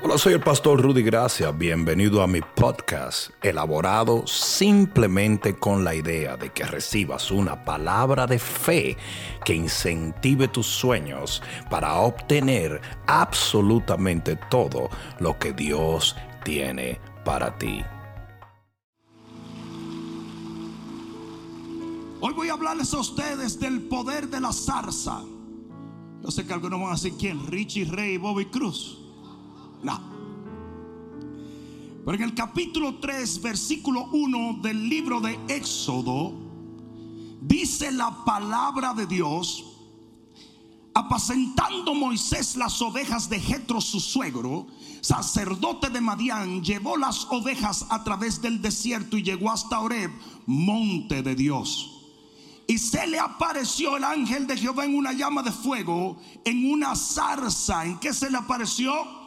Hola, soy el pastor Rudy Gracia. Bienvenido a mi podcast, elaborado simplemente con la idea de que recibas una palabra de fe que incentive tus sueños para obtener absolutamente todo lo que Dios tiene para ti. Hoy voy a hablarles a ustedes del poder de la zarza. Yo sé que algunos van a decir quién, Richie Rey y Bobby Cruz. No. Pero en el capítulo 3, versículo 1 del libro de Éxodo, dice la palabra de Dios, apacentando Moisés las ovejas de Jetro su suegro, sacerdote de Madián, llevó las ovejas a través del desierto y llegó hasta Oreb, monte de Dios. Y se le apareció el ángel de Jehová en una llama de fuego, en una zarza. ¿En qué se le apareció?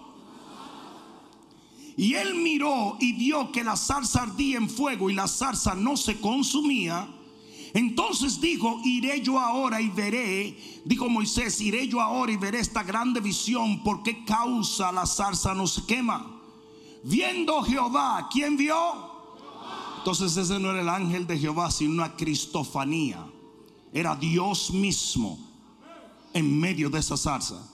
Y él miró y vio que la zarza ardía en fuego y la zarza no se consumía. Entonces dijo, iré yo ahora y veré, dijo Moisés, iré yo ahora y veré esta grande visión, por qué causa la zarza no se quema. Viendo Jehová, ¿quién vio? Entonces ese no era el ángel de Jehová, sino una cristofanía. Era Dios mismo en medio de esa zarza.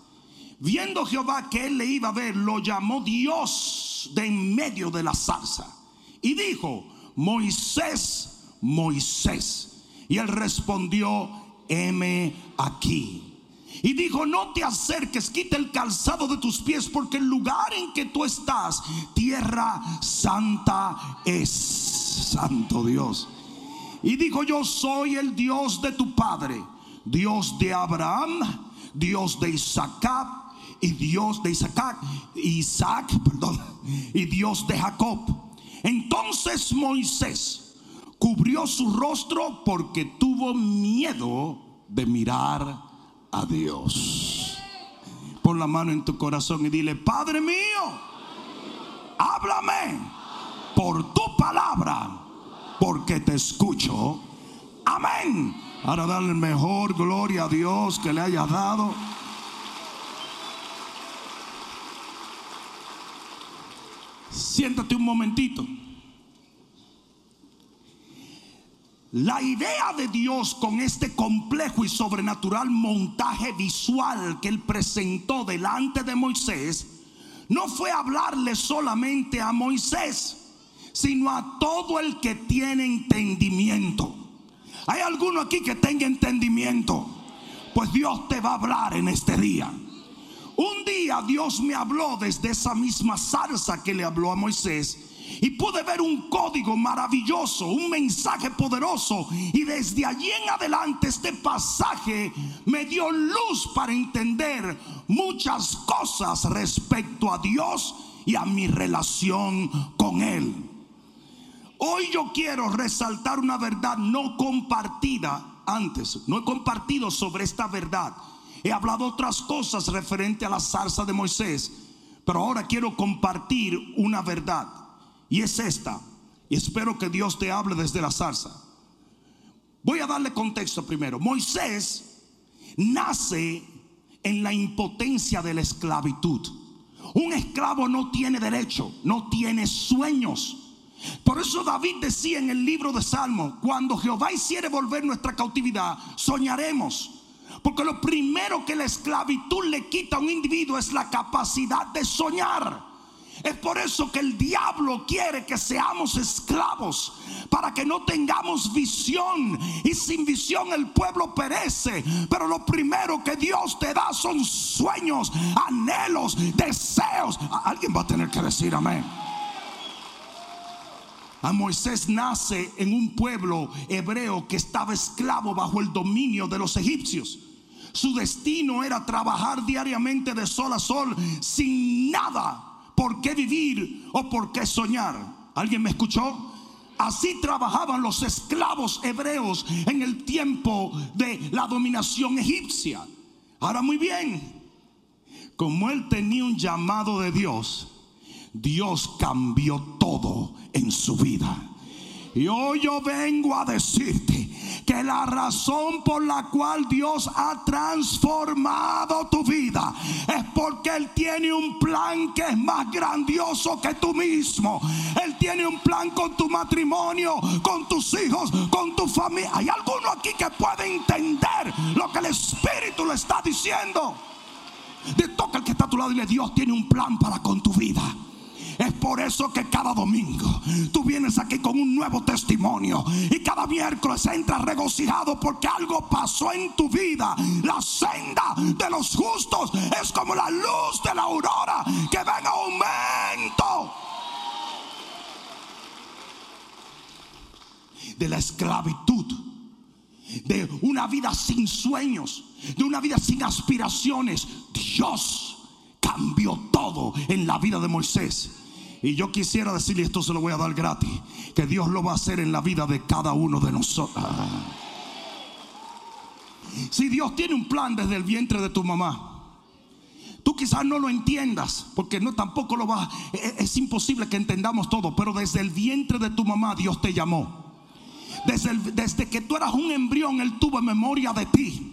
Viendo Jehová que él le iba a ver, lo llamó Dios de en medio de la zarza. Y dijo, Moisés, Moisés. Y él respondió, heme aquí. Y dijo, no te acerques, quita el calzado de tus pies, porque el lugar en que tú estás, tierra santa es. Santo Dios. Y dijo, yo soy el Dios de tu padre, Dios de Abraham, Dios de Isaac y Dios de Isaac, Isaac, perdón, y Dios de Jacob. Entonces Moisés cubrió su rostro porque tuvo miedo de mirar a Dios. Pon la mano en tu corazón y dile, Padre mío, háblame por tu palabra, porque te escucho. Amén. Ahora darle mejor gloria a Dios que le haya dado. Siéntate un momentito. La idea de Dios con este complejo y sobrenatural montaje visual que él presentó delante de Moisés no fue hablarle solamente a Moisés, sino a todo el que tiene entendimiento. ¿Hay alguno aquí que tenga entendimiento? Pues Dios te va a hablar en este día. Un día Dios me habló desde esa misma salsa que le habló a Moisés y pude ver un código maravilloso, un mensaje poderoso. Y desde allí en adelante este pasaje me dio luz para entender muchas cosas respecto a Dios y a mi relación con Él. Hoy yo quiero resaltar una verdad no compartida antes. No he compartido sobre esta verdad. He hablado otras cosas referente a la zarza de Moisés. Pero ahora quiero compartir una verdad. Y es esta. Y espero que Dios te hable desde la zarza. Voy a darle contexto primero. Moisés nace en la impotencia de la esclavitud. Un esclavo no tiene derecho, no tiene sueños. Por eso David decía en el libro de Salmo, cuando Jehová hiciere volver nuestra cautividad, soñaremos. Porque lo primero que la esclavitud le quita a un individuo es la capacidad de soñar. Es por eso que el diablo quiere que seamos esclavos, para que no tengamos visión. Y sin visión el pueblo perece. Pero lo primero que Dios te da son sueños, anhelos, deseos. Alguien va a tener que decir amén. A Moisés nace en un pueblo hebreo que estaba esclavo bajo el dominio de los egipcios. Su destino era trabajar diariamente de sol a sol sin nada por qué vivir o por qué soñar. ¿Alguien me escuchó? Así trabajaban los esclavos hebreos en el tiempo de la dominación egipcia. Ahora muy bien, como él tenía un llamado de Dios, Dios cambió todo en su vida. Y hoy yo vengo a decirte que la razón por la cual Dios ha transformado tu vida es porque Él tiene un plan que es más grandioso que tú mismo. Él tiene un plan con tu matrimonio, con tus hijos, con tu familia. ¿Hay alguno aquí que puede entender lo que el Espíritu le está diciendo? De toca el que está a tu lado y le Dios tiene un plan para con tu vida. Es por eso que cada domingo tú vienes aquí con un nuevo testimonio y cada miércoles entras regocijado porque algo pasó en tu vida. La senda de los justos es como la luz de la aurora que va en aumento. De la esclavitud, de una vida sin sueños, de una vida sin aspiraciones. Dios cambió todo en la vida de Moisés. Y yo quisiera decirle, esto se lo voy a dar gratis, que Dios lo va a hacer en la vida de cada uno de nosotros. Si Dios tiene un plan desde el vientre de tu mamá, Tú quizás no lo entiendas, porque no tampoco lo vas. Es, es, imposible que entendamos todo, pero desde el vientre de tu mamá Dios te llamó. Desde, desde que tú eras un embrión, Él tuvo memoria de ti.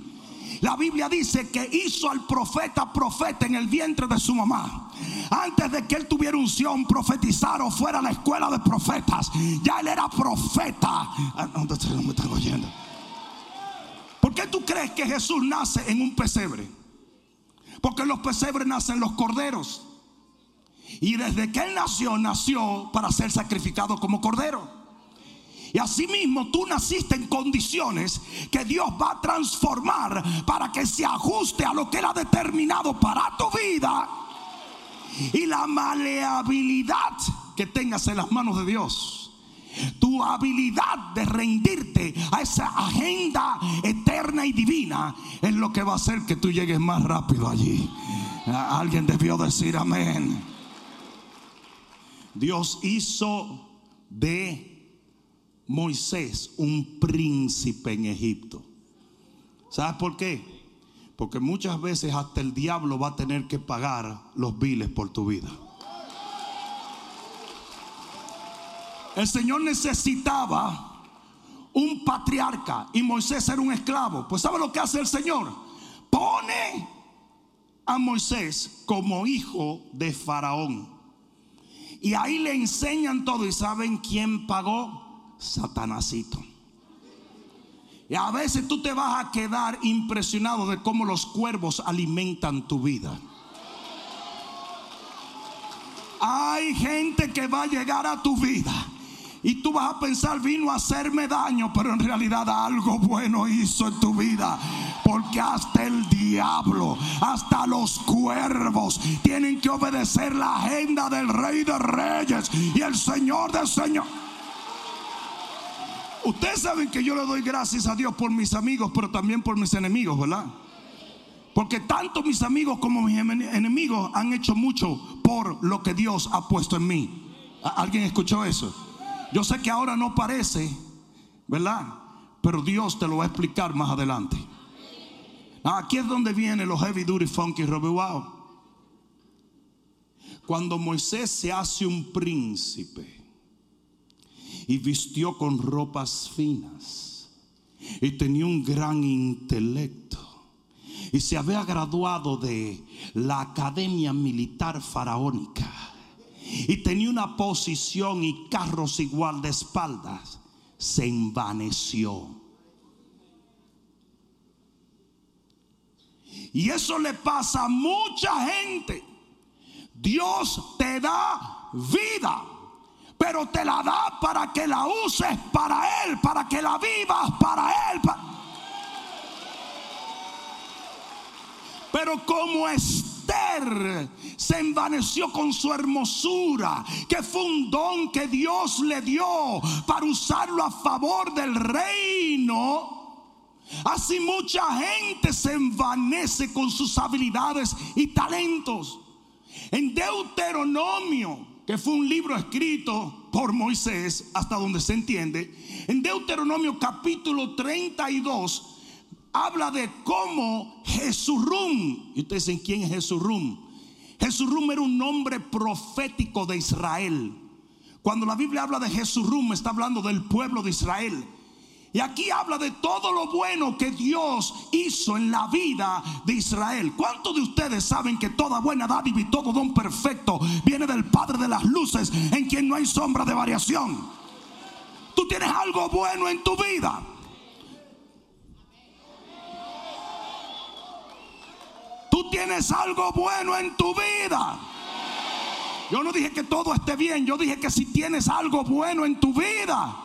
La Biblia dice que hizo al profeta profeta en el vientre de su mamá. Antes de que él tuviera unción, profetizar o fuera a la escuela de profetas, ya él era profeta. ¿Dónde me están oyendo? ¿Por qué tú crees que Jesús nace en un pesebre? Porque en los pesebres nacen los corderos. Y desde que él nació, nació para ser sacrificado como cordero. Y asimismo tú naciste en condiciones que Dios va a transformar para que se ajuste a lo que Él ha determinado para tu vida. Y la maleabilidad que tengas en las manos de Dios. Tu habilidad de rendirte a esa agenda eterna y divina es lo que va a hacer que tú llegues más rápido allí. Alguien debió decir amén. Dios hizo de Moisés un príncipe en Egipto. ¿Sabes por qué? Porque muchas veces hasta el diablo va a tener que pagar los biles por tu vida. El Señor necesitaba un patriarca y Moisés era un esclavo. Pues ¿sabe lo que hace el Señor? Pone a Moisés como hijo de Faraón. Y ahí le enseñan todo. ¿Y saben quién pagó? Satanásito. Y a veces tú te vas a quedar impresionado de cómo los cuervos alimentan tu vida. Hay gente que va a llegar a tu vida. Y tú vas a pensar, vino a hacerme daño, pero en realidad algo bueno hizo en tu vida. Porque hasta el diablo, hasta los cuervos tienen que obedecer la agenda del rey de reyes y el señor del señor. Ustedes saben que yo le doy gracias a Dios por mis amigos, pero también por mis enemigos, ¿verdad? Porque tanto mis amigos como mis enemigos han hecho mucho por lo que Dios ha puesto en mí. ¿Alguien escuchó eso? Yo sé que ahora no parece, ¿verdad? Pero Dios te lo va a explicar más adelante. Aquí es donde viene los heavy duty funky Robbie Wow. Cuando Moisés se hace un príncipe y vistió con ropas finas y tenía un gran intelecto y se había graduado de la Academia Militar Faraónica y tenía una posición y carros igual de espaldas, se envaneció. Y eso le pasa a mucha gente. Dios te da vida pero te la da para que la uses para Él, para que la vivas para Él. Pero como Esther se envaneció con su hermosura, que fue un don que Dios le dio para usarlo a favor del reino, así mucha gente se envanece con sus habilidades y talentos. En Deuteronomio que fue un libro escrito por Moisés, hasta donde se entiende, en Deuteronomio capítulo 32 habla de cómo Jesurum, y ustedes dicen quién es Jesurum. Jesurum era un nombre profético de Israel. Cuando la Biblia habla de Jesurum, está hablando del pueblo de Israel. Y aquí habla de todo lo bueno que Dios hizo en la vida de Israel. ¿Cuántos de ustedes saben que toda buena dádiva y todo don perfecto viene del Padre de las luces en quien no hay sombra de variación? Tú tienes algo bueno en tu vida. Tú tienes algo bueno en tu vida. Yo no dije que todo esté bien, yo dije que si tienes algo bueno en tu vida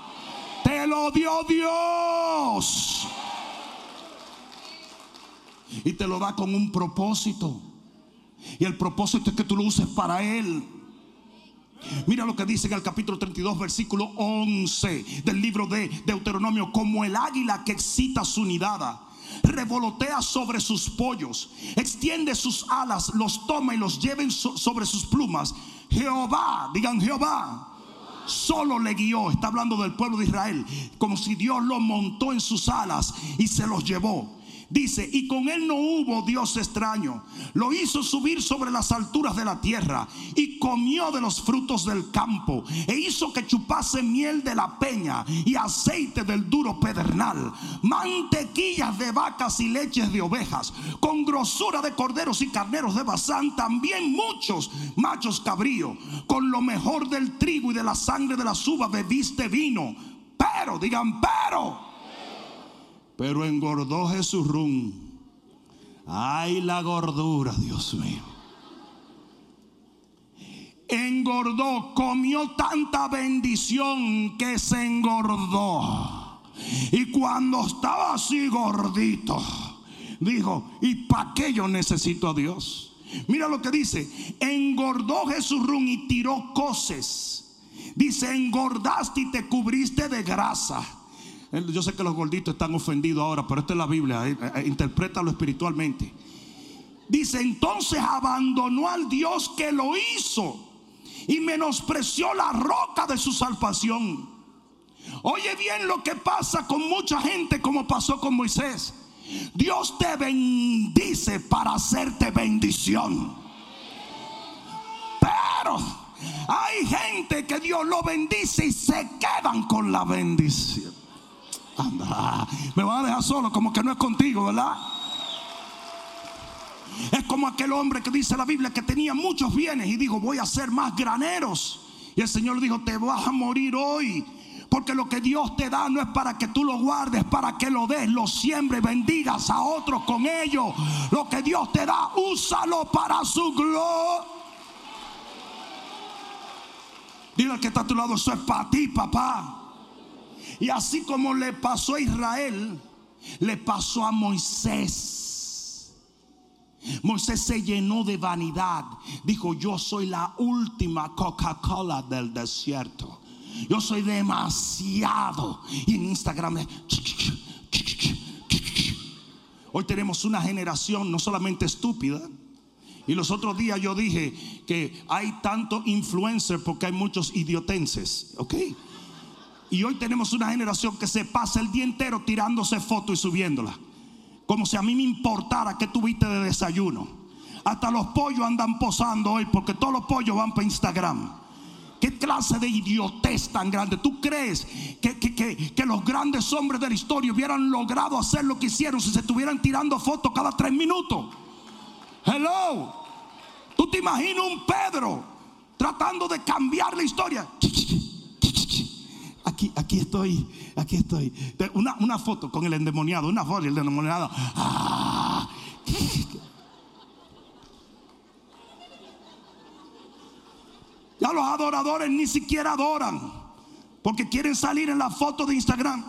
te lo dio Dios. Y te lo da con un propósito. Y el propósito es que tú lo uses para Él. Mira lo que dice en el capítulo 32, versículo 11 del libro de Deuteronomio. Como el águila que excita su nidada, revolotea sobre sus pollos, extiende sus alas, los toma y los lleva sobre sus plumas. Jehová, digan Jehová, solo le guió, está hablando del pueblo de Israel, como si Dios lo montó en sus alas y se los llevó. Dice, y con él no hubo Dios extraño. Lo hizo subir sobre las alturas de la tierra y comió de los frutos del campo. E hizo que chupase miel de la peña y aceite del duro pedernal. Mantequillas de vacas y leches de ovejas. Con grosura de corderos y carneros de Bazán. También muchos machos cabrío. Con lo mejor del trigo y de la sangre de las uvas bebiste vino. Pero, digan, pero pero engordó Jesús rum. Ay, la gordura, Dios mío. Engordó, comió tanta bendición que se engordó. Y cuando estaba así gordito, dijo, ¿y para qué yo necesito a Dios? Mira lo que dice, engordó Jesús rum y tiró coces. Dice, engordaste y te cubriste de grasa yo sé que los gorditos están ofendidos ahora, pero esta es la Biblia, eh, eh, interprétalo espiritualmente. Dice, entonces abandonó al Dios que lo hizo y menospreció la roca de su salvación. Oye bien lo que pasa con mucha gente como pasó con Moisés. Dios te bendice para hacerte bendición. Pero hay gente que Dios lo bendice y se quedan con la bendición. Me van a dejar solo, como que no es contigo, ¿verdad? Es como aquel hombre que dice la Biblia que tenía muchos bienes y dijo, voy a hacer más graneros. Y el Señor dijo, te vas a morir hoy. Porque lo que Dios te da no es para que tú lo guardes, para que lo des, lo siembres, bendigas a otros con ello. Lo que Dios te da, úsalo para su gloria. Dile al que está a tu lado, eso es para ti, papá. Y así como le pasó a Israel, le pasó a Moisés. Moisés se llenó de vanidad. Dijo, yo soy la última Coca-Cola del desierto. Yo soy demasiado. Y en Instagram Hoy tenemos una generación no solamente estúpida. Y los otros días yo dije que hay tanto influencer porque hay muchos idiotenses. ¿Ok? Y hoy tenemos una generación que se pasa el día entero tirándose fotos y subiéndola. Como si a mí me importara que tuviste de desayuno. Hasta los pollos andan posando hoy porque todos los pollos van para Instagram. ¿Qué clase de idiotez tan grande? ¿Tú crees que, que, los grandes hombres de la historia hubieran logrado hacer lo que hicieron si se estuvieran tirando fotos cada tres minutos? Hello. ¿Tú te imaginas un Pedro tratando de cambiar la historia? Aquí, estoy, aquí estoy. Una, una foto con el endemoniado, una foto del endemoniado. Ah. Ya los adoradores ni siquiera adoran porque quieren salir en la foto de Instagram.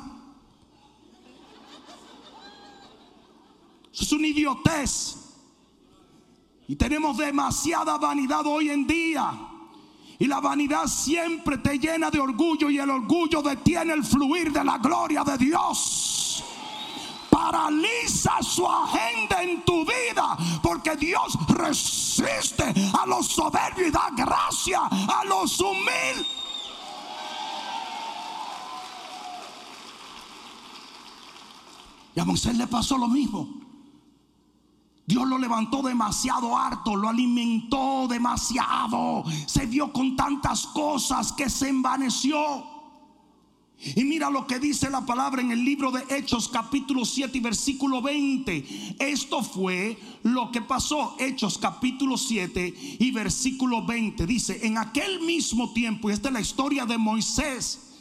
Eso es una idiotez. Y tenemos demasiada vanidad hoy en día. Y la vanidad siempre te llena de orgullo y el orgullo detiene el fluir de la gloria de Dios. Paraliza su agenda en tu vida porque Dios resiste a los soberbios y da gracia a los humildes. Y a Moisés le pasó lo mismo. Dios lo levantó demasiado harto, lo alimentó demasiado. Se dio con tantas cosas que se envaneció. Y mira lo que dice la palabra en el libro de Hechos capítulo 7 y versículo 20. Esto fue lo que pasó. Hechos capítulo 7 y versículo 20. Dice, en aquel mismo tiempo, y esta es la historia de Moisés,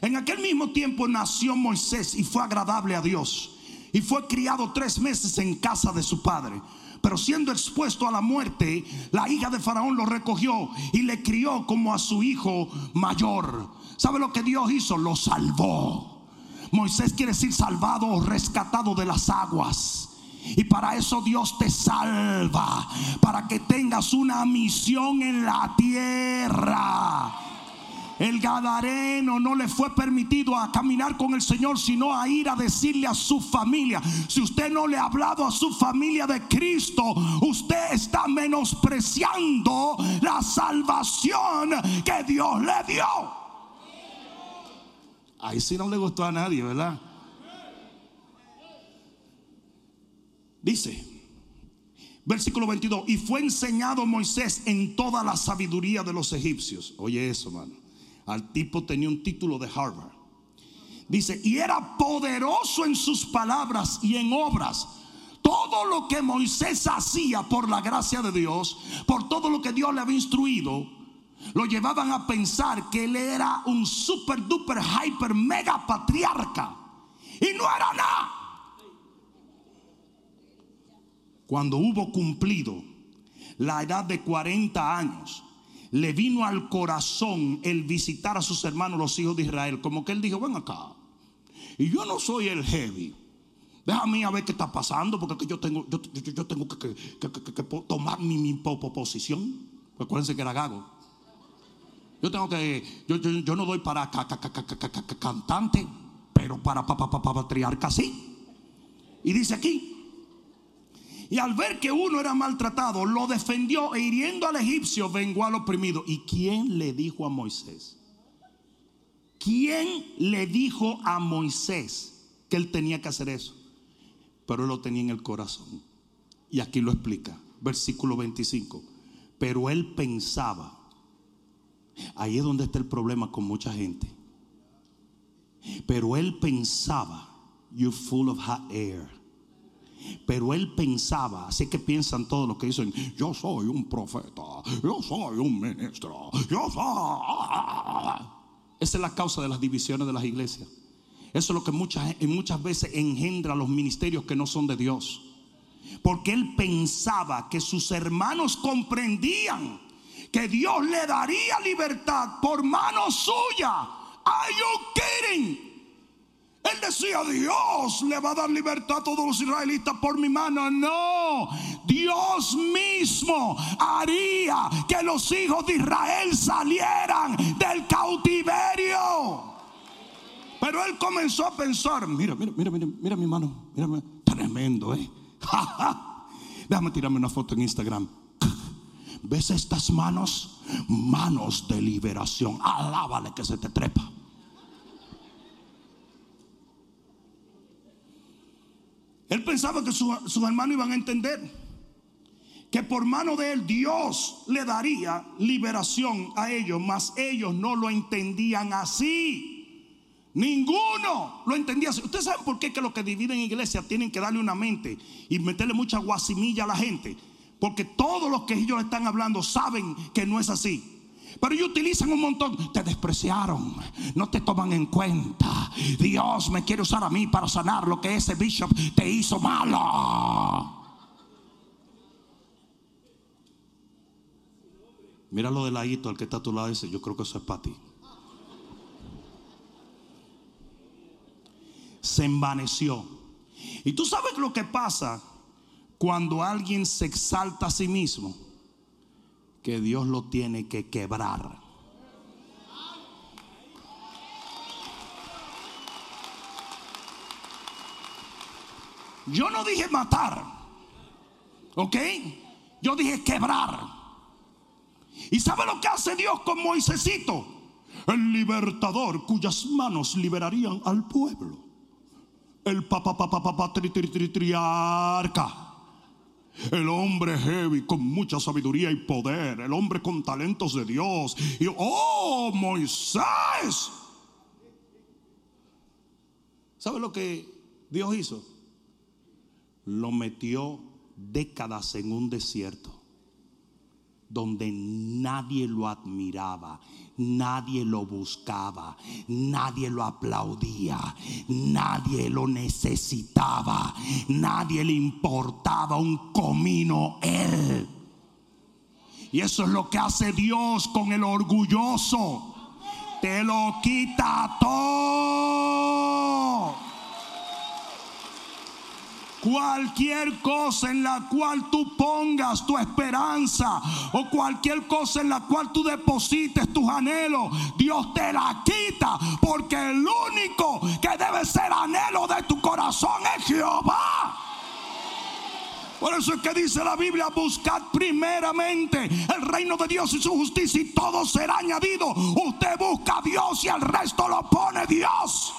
en aquel mismo tiempo nació Moisés y fue agradable a Dios. Y fue criado tres meses en casa de su padre. Pero siendo expuesto a la muerte, la hija de Faraón lo recogió y le crió como a su hijo mayor. ¿Sabe lo que Dios hizo? Lo salvó. Moisés quiere decir salvado o rescatado de las aguas. Y para eso Dios te salva. Para que tengas una misión en la tierra. El Gadareno no le fue permitido a caminar con el Señor, sino a ir a decirle a su familia. Si usted no le ha hablado a su familia de Cristo, usted está menospreciando la salvación que Dios le dio. Ahí sí no le gustó a nadie, ¿verdad? Dice, versículo 22, y fue enseñado Moisés en toda la sabiduría de los egipcios. Oye eso, mano. Al tipo tenía un título de Harvard. Dice, y era poderoso en sus palabras y en obras. Todo lo que Moisés hacía por la gracia de Dios, por todo lo que Dios le había instruido, lo llevaban a pensar que él era un super duper hyper mega patriarca. Y no era nada. Cuando hubo cumplido la edad de 40 años, le vino al corazón el visitar a sus hermanos los hijos de Israel. Como que él dijo, ven acá. Y yo no soy el heavy. Déjame a ver qué está pasando, porque yo tengo, yo, tengo que, tomar mi, posición. Acuérdense que era gago. Yo tengo que, yo no doy para cantante, pero para patriarca sí. Y dice aquí, y al ver que uno era maltratado, lo defendió e hiriendo al egipcio vengó al oprimido. ¿Y quién le dijo a Moisés? ¿Quién le dijo a Moisés que él tenía que hacer eso? Pero él lo tenía en el corazón. Y aquí lo explica, versículo 25. Pero él pensaba, ahí es donde está el problema con mucha gente. Pero él pensaba, you're full of hot air. Pero él pensaba, así que piensan todos los que dicen, yo soy un profeta, yo soy un ministro, yo soy... Esa es la causa de las divisiones de las iglesias. Eso es lo que muchas, muchas veces engendra los ministerios que no son de Dios. Porque él pensaba que sus hermanos comprendían que Dios le daría libertad por mano suya. Are you kidding? Él decía, Dios le va a dar libertad a todos los israelitas por mi mano. No, Dios mismo haría que los hijos de Israel salieran del cautiverio. Pero él comenzó a pensar, mira, mira, mira, mira, mira mi mano, mira, tremendo, ¿eh? Déjame tirarme una foto en Instagram. ¿Ves estas manos? Manos de liberación. Alábale que se te trepa. Él pensaba que sus hermanos iban a entender que por mano de él Dios le daría liberación a ellos, mas ellos no lo entendían así. Ninguno lo entendía así. Ustedes saben por qué que los que dividen iglesia tienen que darle una mente y meterle mucha guasimilla a la gente. Porque todos los que ellos están hablando saben que no es así. Pero ellos utilizan un montón. Te despreciaron. No te toman en cuenta. Dios me quiere usar a mí para sanar lo que ese bishop te hizo malo. Mira lo de ladito, al que está a tu lado ese. Yo creo que eso es para ti. Se envaneció. Y tú sabes lo que pasa cuando alguien se exalta a sí mismo que Dios lo tiene que quebrar. Yo no dije matar, ¿ok? Yo dije quebrar. ¿Y sabe lo que hace Dios con Moisésito? El libertador cuyas manos liberarían al pueblo. El papá, papá, papá, tri, tri, tri, triarca el hombre heavy con mucha sabiduría y poder. El hombre con talentos de Dios. Y oh, Moisés. ¿Sabe lo que Dios hizo? Lo metió décadas en un desierto donde nadie lo admiraba, nadie lo buscaba, nadie lo aplaudía, nadie lo necesitaba, nadie le importaba un comino él. Y eso es lo que hace Dios con el orgulloso. Te lo quita todo. Cualquier cosa en la cual tú pongas tu esperanza o cualquier cosa en la cual tú deposites tus anhelos, Dios te la quita porque el único que debe ser anhelo de tu corazón es Jehová. Por eso es que dice la Biblia, buscad primeramente el reino de Dios y su justicia y todo será añadido. Usted busca a Dios y el resto lo pone Dios.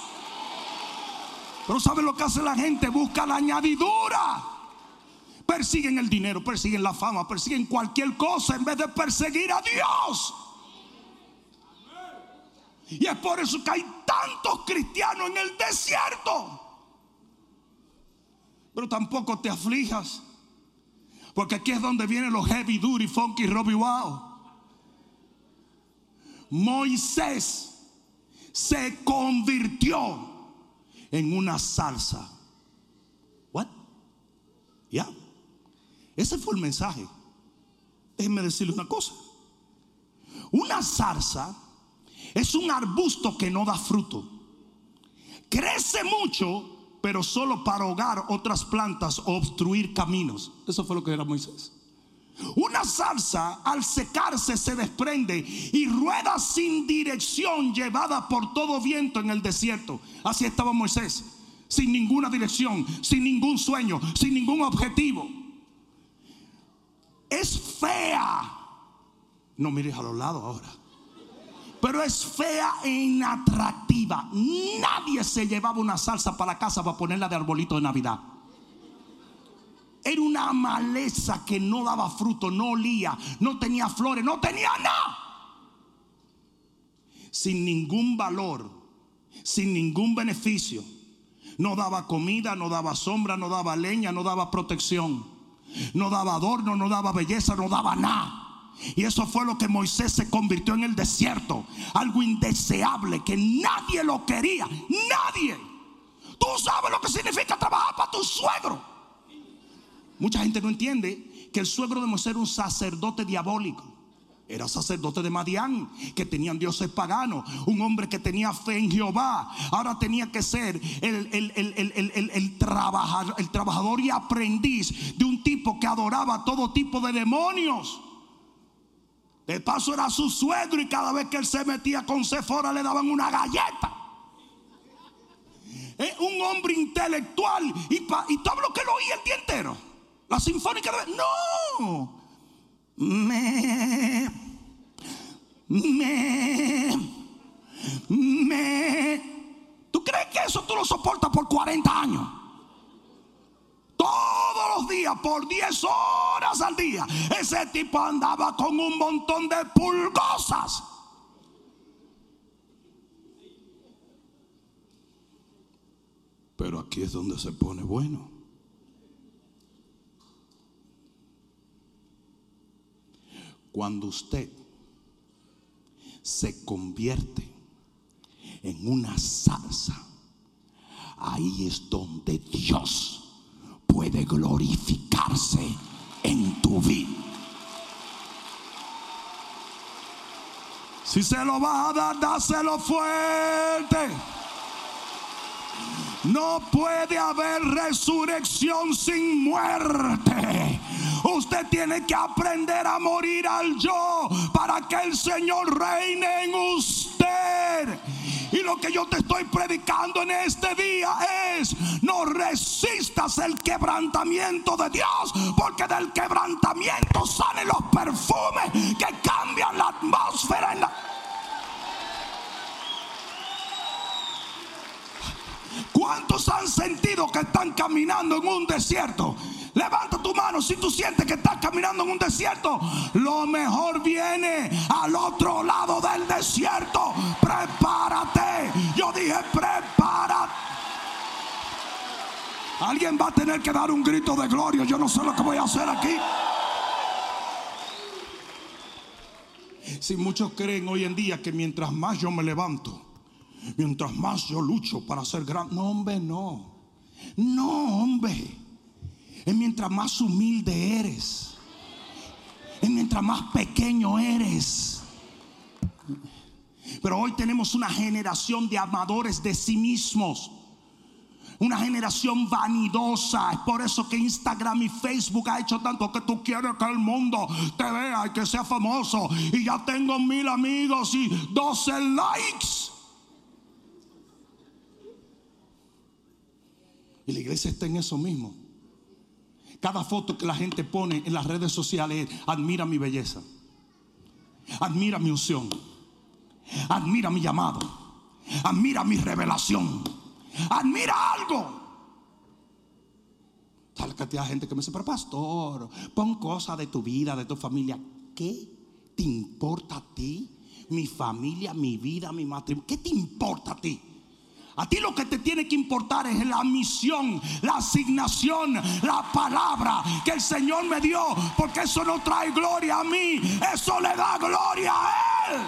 Pero ¿saben lo que hace la gente? Busca la añadidura. Persiguen el dinero, persiguen la fama, persiguen cualquier cosa en vez de perseguir a Dios. Y es por eso que hay tantos cristianos en el desierto. Pero tampoco te aflijas. Porque aquí es donde vienen los heavy duty, funky, Robbie Wow. Moisés se convirtió en una salsa. What? Ya. Ese fue el mensaje. Déjenme decirle una cosa. Una zarza es un arbusto que no da fruto. Crece mucho, pero solo para ahogar otras plantas o obstruir caminos. Eso fue lo que era Moisés. Una salsa al secarse se desprende y rueda sin dirección llevada por todo viento en el desierto. Así estaba Moisés, sin ninguna dirección, sin ningún sueño, sin ningún objetivo. Es fea. No mires a los lados ahora. Pero es fea e inatractiva. Nadie se llevaba una salsa para la casa para ponerla de arbolito de Navidad. Era una maleza que no daba fruto, no olía, no tenía flores, no tenía nada. Sin ningún valor, sin ningún beneficio. No daba comida, no daba sombra, no daba leña, no daba protección. No daba adorno, no daba belleza, no daba nada. Y eso fue lo que Moisés se convirtió en el desierto. Algo indeseable que nadie lo quería. Nadie. Tú sabes lo que significa trabajar para tu suegro. Mucha gente no entiende que el suegro de Moisés era un sacerdote diabólico. Era sacerdote de Madián, que tenían dioses paganos, un hombre que tenía fe en Jehová. Ahora tenía que ser el, el, trabajador, el trabajador y aprendiz de un tipo que adoraba todo tipo de demonios. De paso era su suegro y cada vez que él se metía con Sephora le daban una galleta. Un hombre intelectual y, y todo lo que lo oía el día entero. La sinfónica de... No. Me... Me... Me... ¿Tú crees que eso tú lo soportas por 40 años? Todos los días, por 10 horas al día, ese tipo andaba con un montón de pulgosas. Pero aquí es donde se pone bueno. Cuando usted se convierte en una salsa, ahí es donde Dios puede glorificarse en tu vida. Si se lo va a dar, dáselo fuerte. No puede haber resurrección sin muerte. Usted tiene que aprender a morir al yo para que el Señor reine en usted. Y lo que yo te estoy predicando en este día es, no resistas el quebrantamiento de Dios, porque del quebrantamiento salen los perfumes que cambian la atmósfera en la... ¿Cuántos han sentido que están caminando en un desierto? Levanta tu mano si tú sientes que estás caminando en un desierto. Lo mejor viene al otro lado del desierto. Prepárate. Yo dije, prepárate. Alguien va a tener que dar un grito de gloria. Yo no sé lo que voy a hacer aquí. Si muchos creen hoy en día que mientras más yo me levanto, mientras más yo lucho para ser grande. No, hombre, no. No, hombre. Es mientras más humilde eres. Es mientras más pequeño eres. Pero hoy tenemos una generación de amadores de sí mismos. Una generación vanidosa. Es por eso que Instagram y Facebook ha hecho tanto que tú quieres que el mundo te vea y que sea famoso. Y ya tengo mil amigos y 12 likes. Y la iglesia está en eso mismo. Cada foto que la gente pone en las redes sociales admira mi belleza. Admira mi unción. Admira mi llamado. Admira mi revelación. Admira algo. Tal cantidad de gente que me dice, pero pastor, pon cosas de tu vida, de tu familia. ¿Qué te importa a ti? Mi familia, mi vida, mi matrimonio. ¿Qué te importa a ti? A ti lo que te tiene que importar es la misión, la asignación, la palabra que el Señor me dio. Porque eso no trae gloria a mí, eso le da gloria a Él.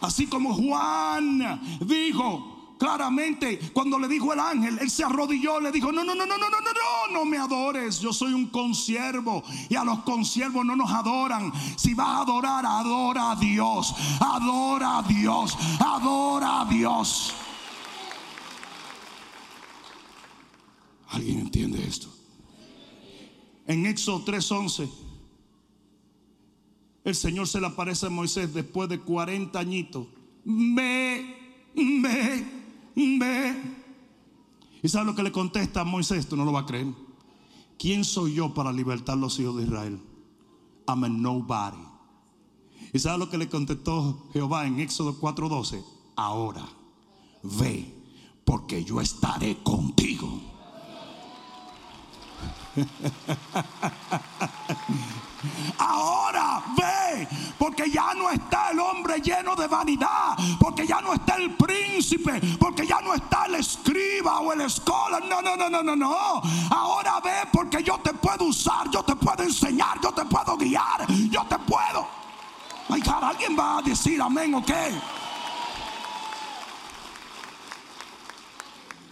Así como Juan dijo, claramente cuando le dijo el ángel, él se arrodilló, le dijo, no, no, no, no, no, no, no, no, no me adores, yo soy un consiervo y a los consiervos no nos adoran. Si vas a adorar, adora a Dios, adora a Dios, adora a Dios. ¿Alguien entiende esto? En Éxodo 3:11, el Señor se le aparece a Moisés después de 40 añitos. Ve, ve, ve. ¿Y sabe lo que le contesta a Moisés? Tú no lo vas a creer. ¿Quién soy yo para libertar los hijos de Israel? I'm a nobody. ¿Y sabe lo que le contestó Jehová en Éxodo 4:12? Ahora, ve, porque yo estaré contigo. Ahora ve, porque ya no está el hombre lleno de vanidad, porque ya no está el príncipe, porque ya no está el escriba o el escola. No, no, no, no, no, no. Ahora ve, porque yo te puedo usar, yo te puedo enseñar, yo te puedo guiar, yo te puedo. Ay, cara, ¿alguien va a decir amén o qué?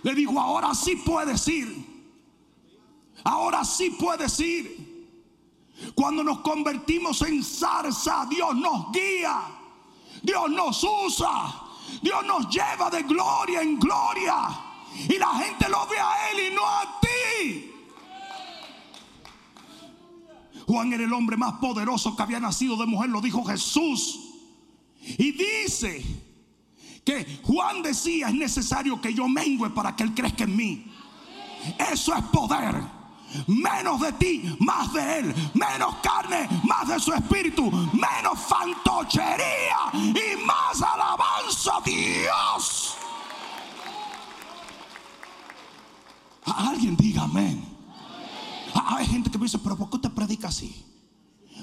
Le digo, ahora sí puedes ir. Ahora sí puedes ir. Cuando nos convertimos en zarza, Dios nos guía. Dios nos usa. Dios nos lleva de gloria en gloria. Y la gente lo ve a Él y no a ti. Juan era el hombre más poderoso que había nacido de mujer, lo dijo Jesús. Y dice que Juan decía, es necesario que yo mengüe para que Él crezca en mí. Eso es poder. Menos de ti, más de Él. Menos carne, más de su espíritu. Menos fantochería y más alabanza a Dios. Alguien diga amén. Hay gente que me dice, pero ¿por qué te predica así?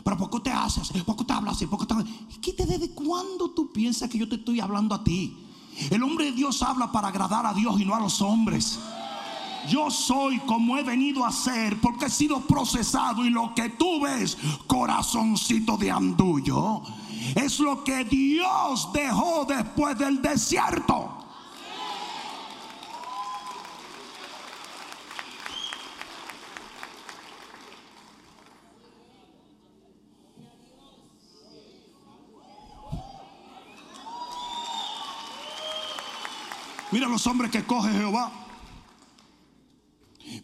¿Pero por qué te haces así? ¿Por qué te hablas así? ¿Por qué te... ¿Qué te desde cuándo tú piensas que yo te estoy hablando a ti? El hombre de Dios habla para agradar a Dios y no a los hombres. Yo soy como he venido a ser porque he sido procesado y lo que tú ves, corazoncito de andullo, es lo que Dios dejó después del desierto. Mira los hombres que coge Jehová.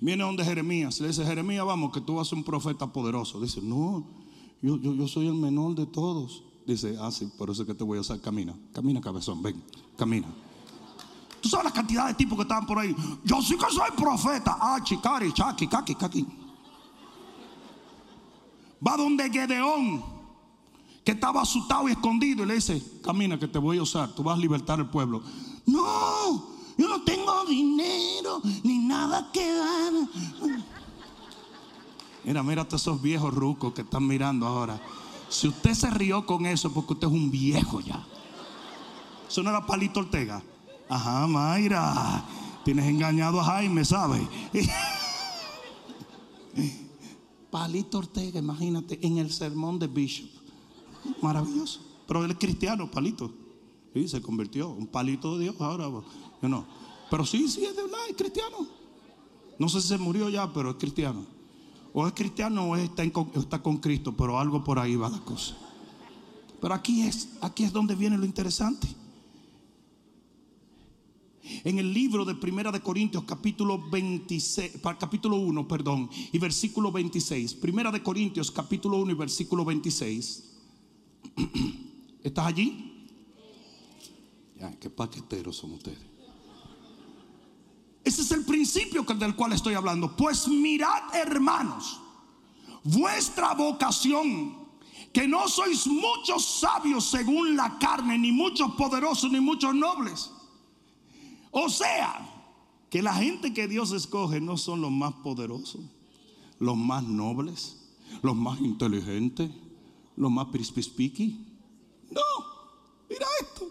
Viene donde Jeremías. Le dice, Jeremías, vamos, que tú vas a ser un profeta poderoso. Dice, no, yo, yo, yo soy el menor de todos. Dice, ah, sí, por eso es que te voy a usar. Camina, camina, cabezón, ven, camina. Tú sabes la cantidad de tipos que estaban por ahí. Yo sí que soy profeta. Ah, chicari, chaki, kaki, kaki. Va donde Gedeón, que estaba asustado y escondido, y le dice, camina que te voy a usar, tú vas a libertar el pueblo. No, no tengo dinero ni nada que dar. Mira, mira a todos esos viejos rucos que están mirando ahora. Si usted se rió con eso, porque usted es un viejo ya. Eso no era Palito Ortega. Ajá, Mayra. Tienes engañado a Jaime, ¿sabes? Palito Ortega, imagínate, en el sermón de Bishop. Maravilloso. Pero él es cristiano, Palito. Y se convirtió. Un palito de Dios ahora. No. Pero sí, sí, es de verdad, es cristiano. No sé si se murió ya, pero es cristiano. O es cristiano o está, está con Cristo, pero algo por ahí va la cosa. Pero aquí es, aquí es donde viene lo interesante. En el libro de Primera de Corintios capítulo 26, capítulo 1, perdón, y versículo 26. Primera de Corintios capítulo 1 y versículo 26. ¿Estás allí? Ya, qué paqueteros son ustedes. Ese es el principio del cual estoy hablando. Pues mirad, hermanos, vuestra vocación, que no sois muchos sabios según la carne, ni muchos poderosos, ni muchos nobles. O sea, que la gente que Dios escoge no son los más poderosos, los más nobles, los más inteligentes, los más pispispiqui. No, mira esto.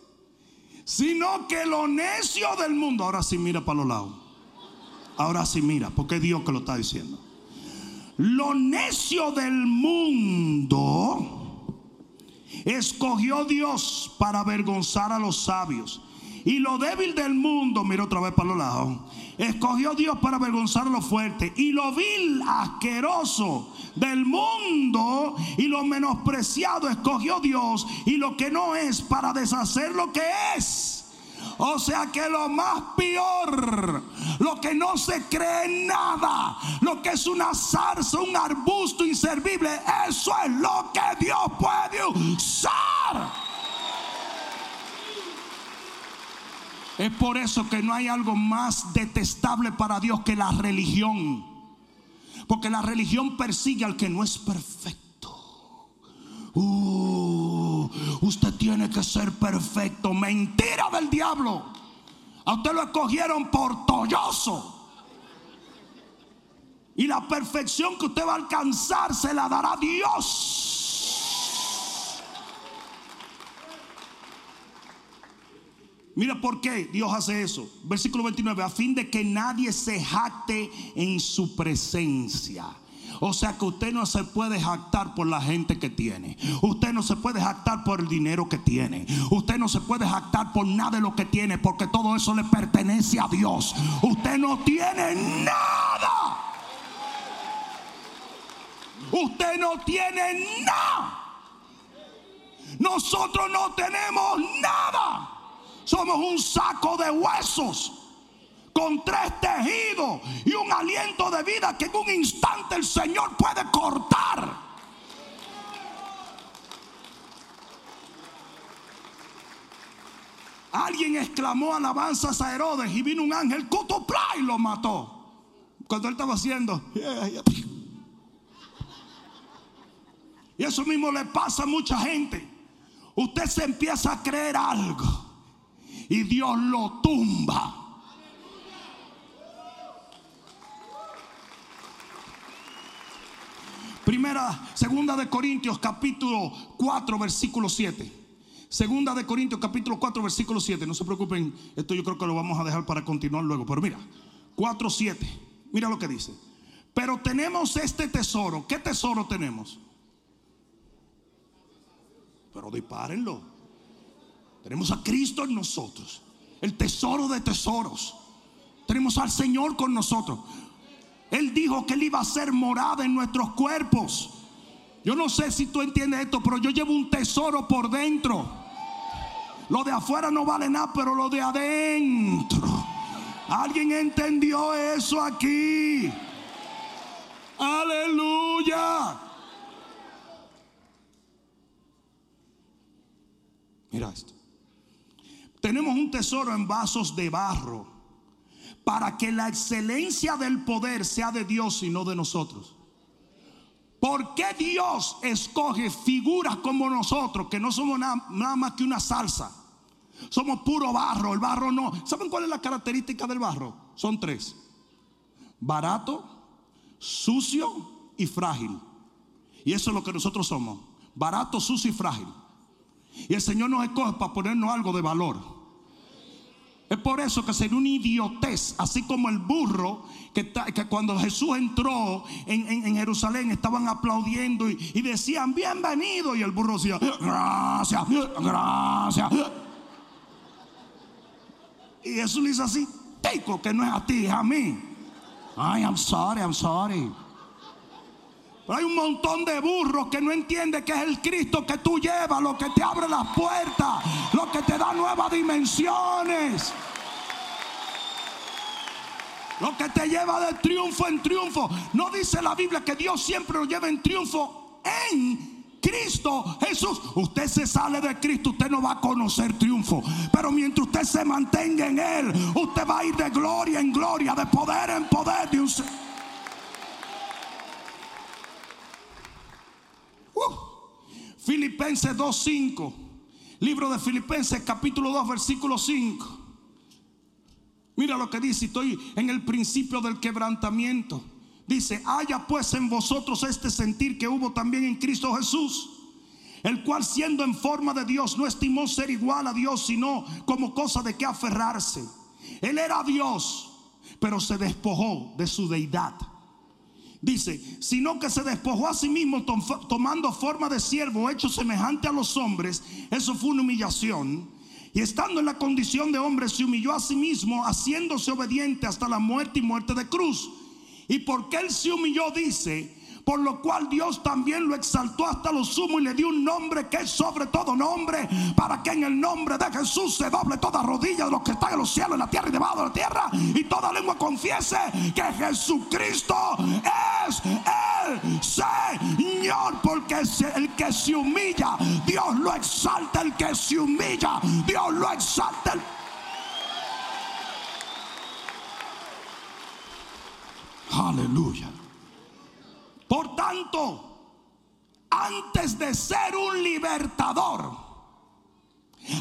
Sino que lo necio del mundo, ahora sí mira para los lados. Ahora sí mira, porque es Dios que lo está diciendo. Lo necio del mundo escogió Dios para avergonzar a los sabios. Y lo débil del mundo, mira otra vez para los lados, escogió Dios para avergonzar a lo fuerte. Y lo vil, asqueroso del mundo y lo menospreciado escogió Dios. Y lo que no es para deshacer lo que es. O sea que lo más peor, lo que no se cree nada, lo que es una zarza, un arbusto inservible, eso es lo que Dios puede usar. Es por eso que no hay algo más detestable para Dios que la religión. Porque la religión persigue al que no es perfecto. Uh, usted tiene que ser perfecto. Mentira del diablo. A usted lo escogieron por tolloso. Y la perfección que usted va a alcanzar se la dará Dios. Mira por qué Dios hace eso. Versículo 29, a fin de que nadie se jacte en su presencia. O sea que usted no se puede jactar por la gente que tiene. Usted no se puede jactar por el dinero que tiene. Usted no se puede jactar por nada de lo que tiene porque todo eso le pertenece a Dios. Usted no tiene nada. Usted no tiene nada. Nosotros no tenemos nada. Somos un saco de huesos con tres tejidos y un aliento de vida que en un instante el Señor puede cortar. Alguien exclamó alabanzas a Herodes y vino un ángel cutupla y lo mató. Cuando él estaba haciendo. Y eso mismo le pasa a mucha gente. Usted se empieza a creer algo y Dios lo tumba. Primera, segunda de Corintios capítulo 4 versículo 7. Segunda de Corintios capítulo 4 versículo 7. No se preocupen, esto yo creo que lo vamos a dejar para continuar luego. Pero mira, 4, 7. Mira lo que dice. Pero tenemos este tesoro. ¿Qué tesoro tenemos? Pero dispárenlo. Tenemos a Cristo en nosotros, el tesoro de tesoros. Tenemos al Señor con nosotros. Él dijo que Él iba a ser morada en nuestros cuerpos. Yo no sé si tú entiendes esto, pero yo llevo un tesoro por dentro. Lo de afuera no vale nada, pero lo de adentro. ¿Alguien entendió eso aquí? Aleluya. Mira esto. Tenemos un tesoro en vasos de barro para que la excelencia del poder sea de Dios y no de nosotros. ¿Por qué Dios escoge figuras como nosotros, que no somos nada, más que una salsa? Somos puro barro, el barro no. ¿Saben cuál es la característica del barro? Son tres. Barato, sucio y frágil. Y eso es lo que nosotros somos. Barato, sucio y frágil. Y el Señor nos escoge para ponernos algo de valor. Es por eso que sería una idiotez, así como el burro que, cuando Jesús entró en, Jerusalén estaban aplaudiendo y, decían bienvenido y el burro decía gracias, gracias. Y Jesús le dice así, tico que no es a ti, es a mí. Ay, I'm sorry, I'm sorry. Pero hay un montón de burros que no entienden que es el Cristo que tú llevas, lo que te abre las puertas, lo que te da nuevas dimensiones. Lo que te lleva de triunfo en triunfo. No dice la Biblia que Dios siempre lo lleva en triunfo en Cristo Jesús. Usted se sale de Cristo, usted no va a conocer triunfo. Pero mientras usted se mantenga en Él, usted va a ir de gloria en gloria, de poder en poder. De. Filipenses 2.5. Libro de Filipenses capítulo 2 versículo 5. Mira lo que dice, estoy en el principio del quebrantamiento. Dice, haya pues en vosotros este sentir que hubo también en Cristo Jesús, el cual siendo en forma de Dios no estimó ser igual a Dios, sino como cosa de que aferrarse. Él era Dios, pero se despojó de su deidad Dice, sino que se despojó a sí mismo tomando forma de siervo, hecho semejante a los hombres. Eso fue una humillación. Y estando en la condición de hombre, se humilló a sí mismo, haciéndose obediente hasta la muerte y muerte de cruz. Y porque él se humilló, dice, por lo cual Dios también lo exaltó hasta lo sumo y le dio un nombre que es sobre todo nombre, para que en el nombre de Jesús se doble toda rodilla de los que están en los cielos, en la tierra y debajo de la tierra, y toda lengua confiese que Jesucristo es el Señor, porque el que se humilla, Dios lo exalta, el que se humilla, Dios lo exalta. Aleluya. Por tanto, antes de ser un libertador,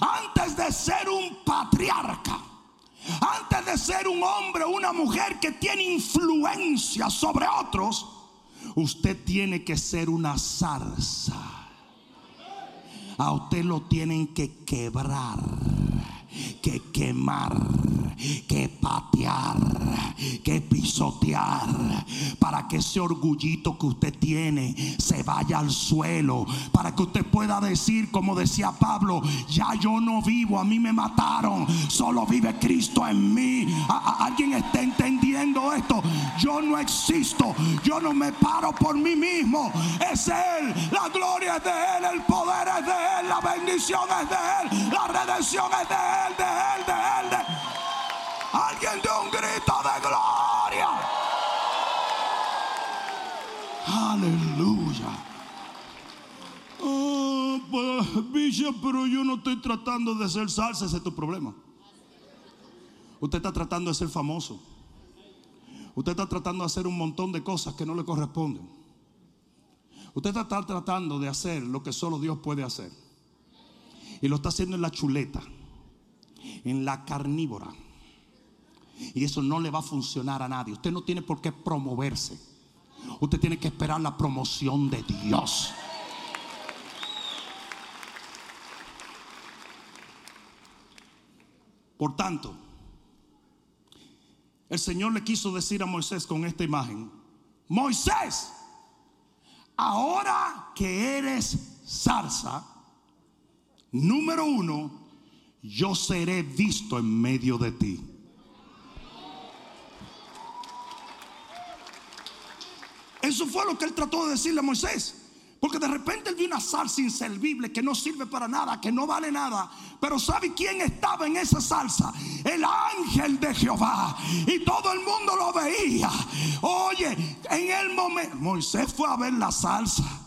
antes de ser un patriarca, antes de ser un hombre o una mujer que tiene influencia sobre otros, usted tiene que ser una zarza. A usted lo tienen que quebrar, que quemar que patear, que pisotear, para que ese orgullito que usted tiene se vaya al suelo, para que usted pueda decir, como decía Pablo, ya yo no vivo, a mí me mataron, solo vive Cristo en mí. ¿Alguien está entendiendo esto? Yo no existo, yo no me paro por mí mismo, es Él, la gloria es de Él, el poder es de Él, la bendición es de Él, la redención es de Él, Alguien de un grito de gloria. Aleluya. Oh, pues, pero yo no estoy tratando de ser salsa, ese es tu problema. Usted está tratando de ser famoso. Usted está tratando de hacer un montón de cosas que no le corresponden. Usted está tratando de hacer lo que solo Dios puede hacer. Y lo está haciendo en la chuleta, en la carnívora. Y eso no le va a funcionar a nadie. Usted no tiene por qué promoverse. Usted tiene que esperar la promoción de Dios. Por tanto, el Señor le quiso decir a Moisés con esta imagen, Moisés, ahora que eres zarza, número uno, yo seré visto en medio de ti. Eso fue lo que él trató de decirle a Moisés. Porque de repente él vio una salsa inservible que no sirve para nada, que no vale nada. Pero ¿sabe quién estaba en esa salsa? El ángel de Jehová. Y todo el mundo lo veía. Oye, en el momento, Moisés fue a ver la salsa.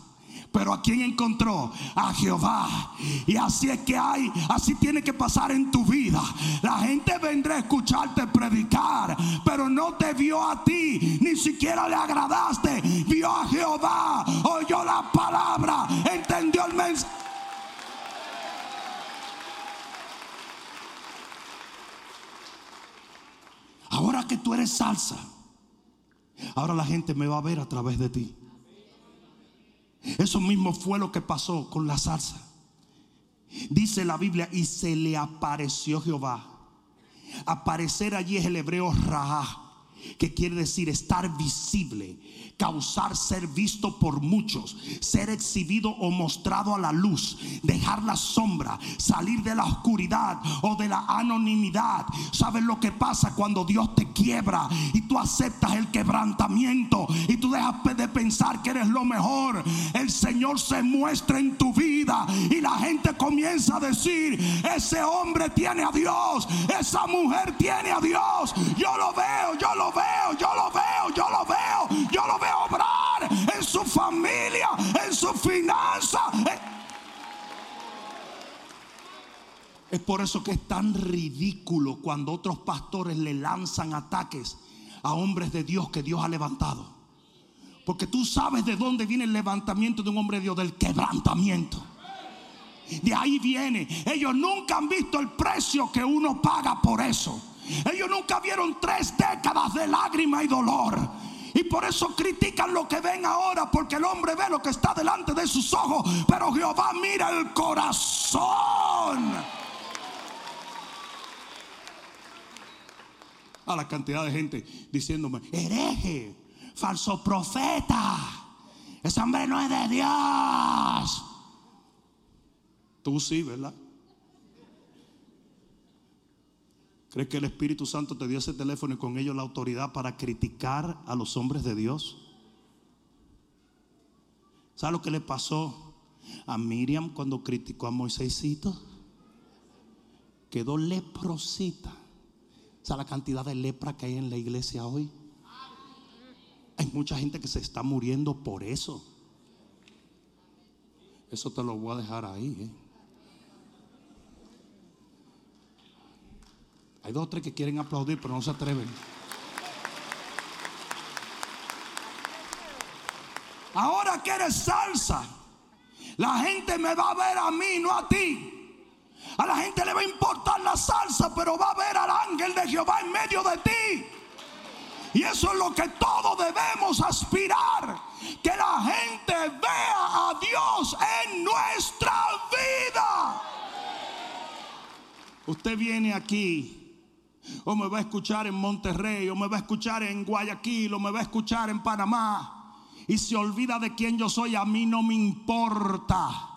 Pero a quién encontró? A Jehová. Y así es que hay, así tiene que pasar en tu vida. La gente vendrá a escucharte predicar, pero no te vio a ti, ni siquiera le agradaste. Vio a Jehová, oyó la palabra, entendió el mensaje. Ahora que tú eres salsa, ahora la gente me va a ver a través de ti. Eso mismo fue lo que pasó con la salsa. Dice la Biblia, y se le apareció Jehová Aparecer allí es el hebreo Ra, que quiere decir estar visible, causar ser visto por muchos, ser exhibido o mostrado a la luz, dejar la sombra, salir de la oscuridad o de la anonimidad. ¿Sabes lo que pasa cuando Dios te quiebra y tú aceptas el quebrantamiento y tú dejas de pensar que eres lo mejor? El Señor se muestra en tu vida y la gente comienza a decir, ese hombre tiene a Dios, esa mujer tiene a Dios. Yo lo veo, yo lo veo, yo lo veo, yo lo veo, yo lo veo obrar en su familia, en su finanza. Es por eso que es tan ridículo cuando otros pastores le lanzan ataques a hombres de Dios que Dios ha levantado. Porque tú sabes de dónde viene el levantamiento de un hombre de Dios, del quebrantamiento. De ahí viene. Ellos nunca han visto el precio que uno paga por eso. Ellos nunca vieron tres décadas de lágrima y dolor. Y por eso critican lo que ven ahora, porque el hombre ve lo que está delante de sus ojos, pero Jehová mira el corazón. A la cantidad de gente diciéndome, hereje, falso profeta, ese hombre no es de Dios. Tú sí, ¿verdad? ¿Crees que el Espíritu Santo te dio ese teléfono y con ello la autoridad para criticar a los hombres de Dios? ¿Sabes lo que le pasó a Miriam cuando criticó a Moisésito? Quedó leprosita. ¿Sabes la cantidad de lepra que hay en la iglesia hoy? Hay mucha gente que se está muriendo por eso. Eso te lo voy a dejar ahí. ¿eh? Hay dos o tres que quieren aplaudir, pero no se atreven. Ahora que eres salsa, la gente me va a ver a mí, no a ti. A la gente le va a importar la salsa, pero va a ver al ángel de Jehová en medio de ti. Y eso es lo que todos debemos aspirar. Que la gente vea a Dios en nuestra vida. Usted viene aquí o me va a escuchar en Monterrey, o me va a escuchar en Guayaquil, o me va a escuchar en Panamá, y se olvida de quién yo soy, a mí no me importa.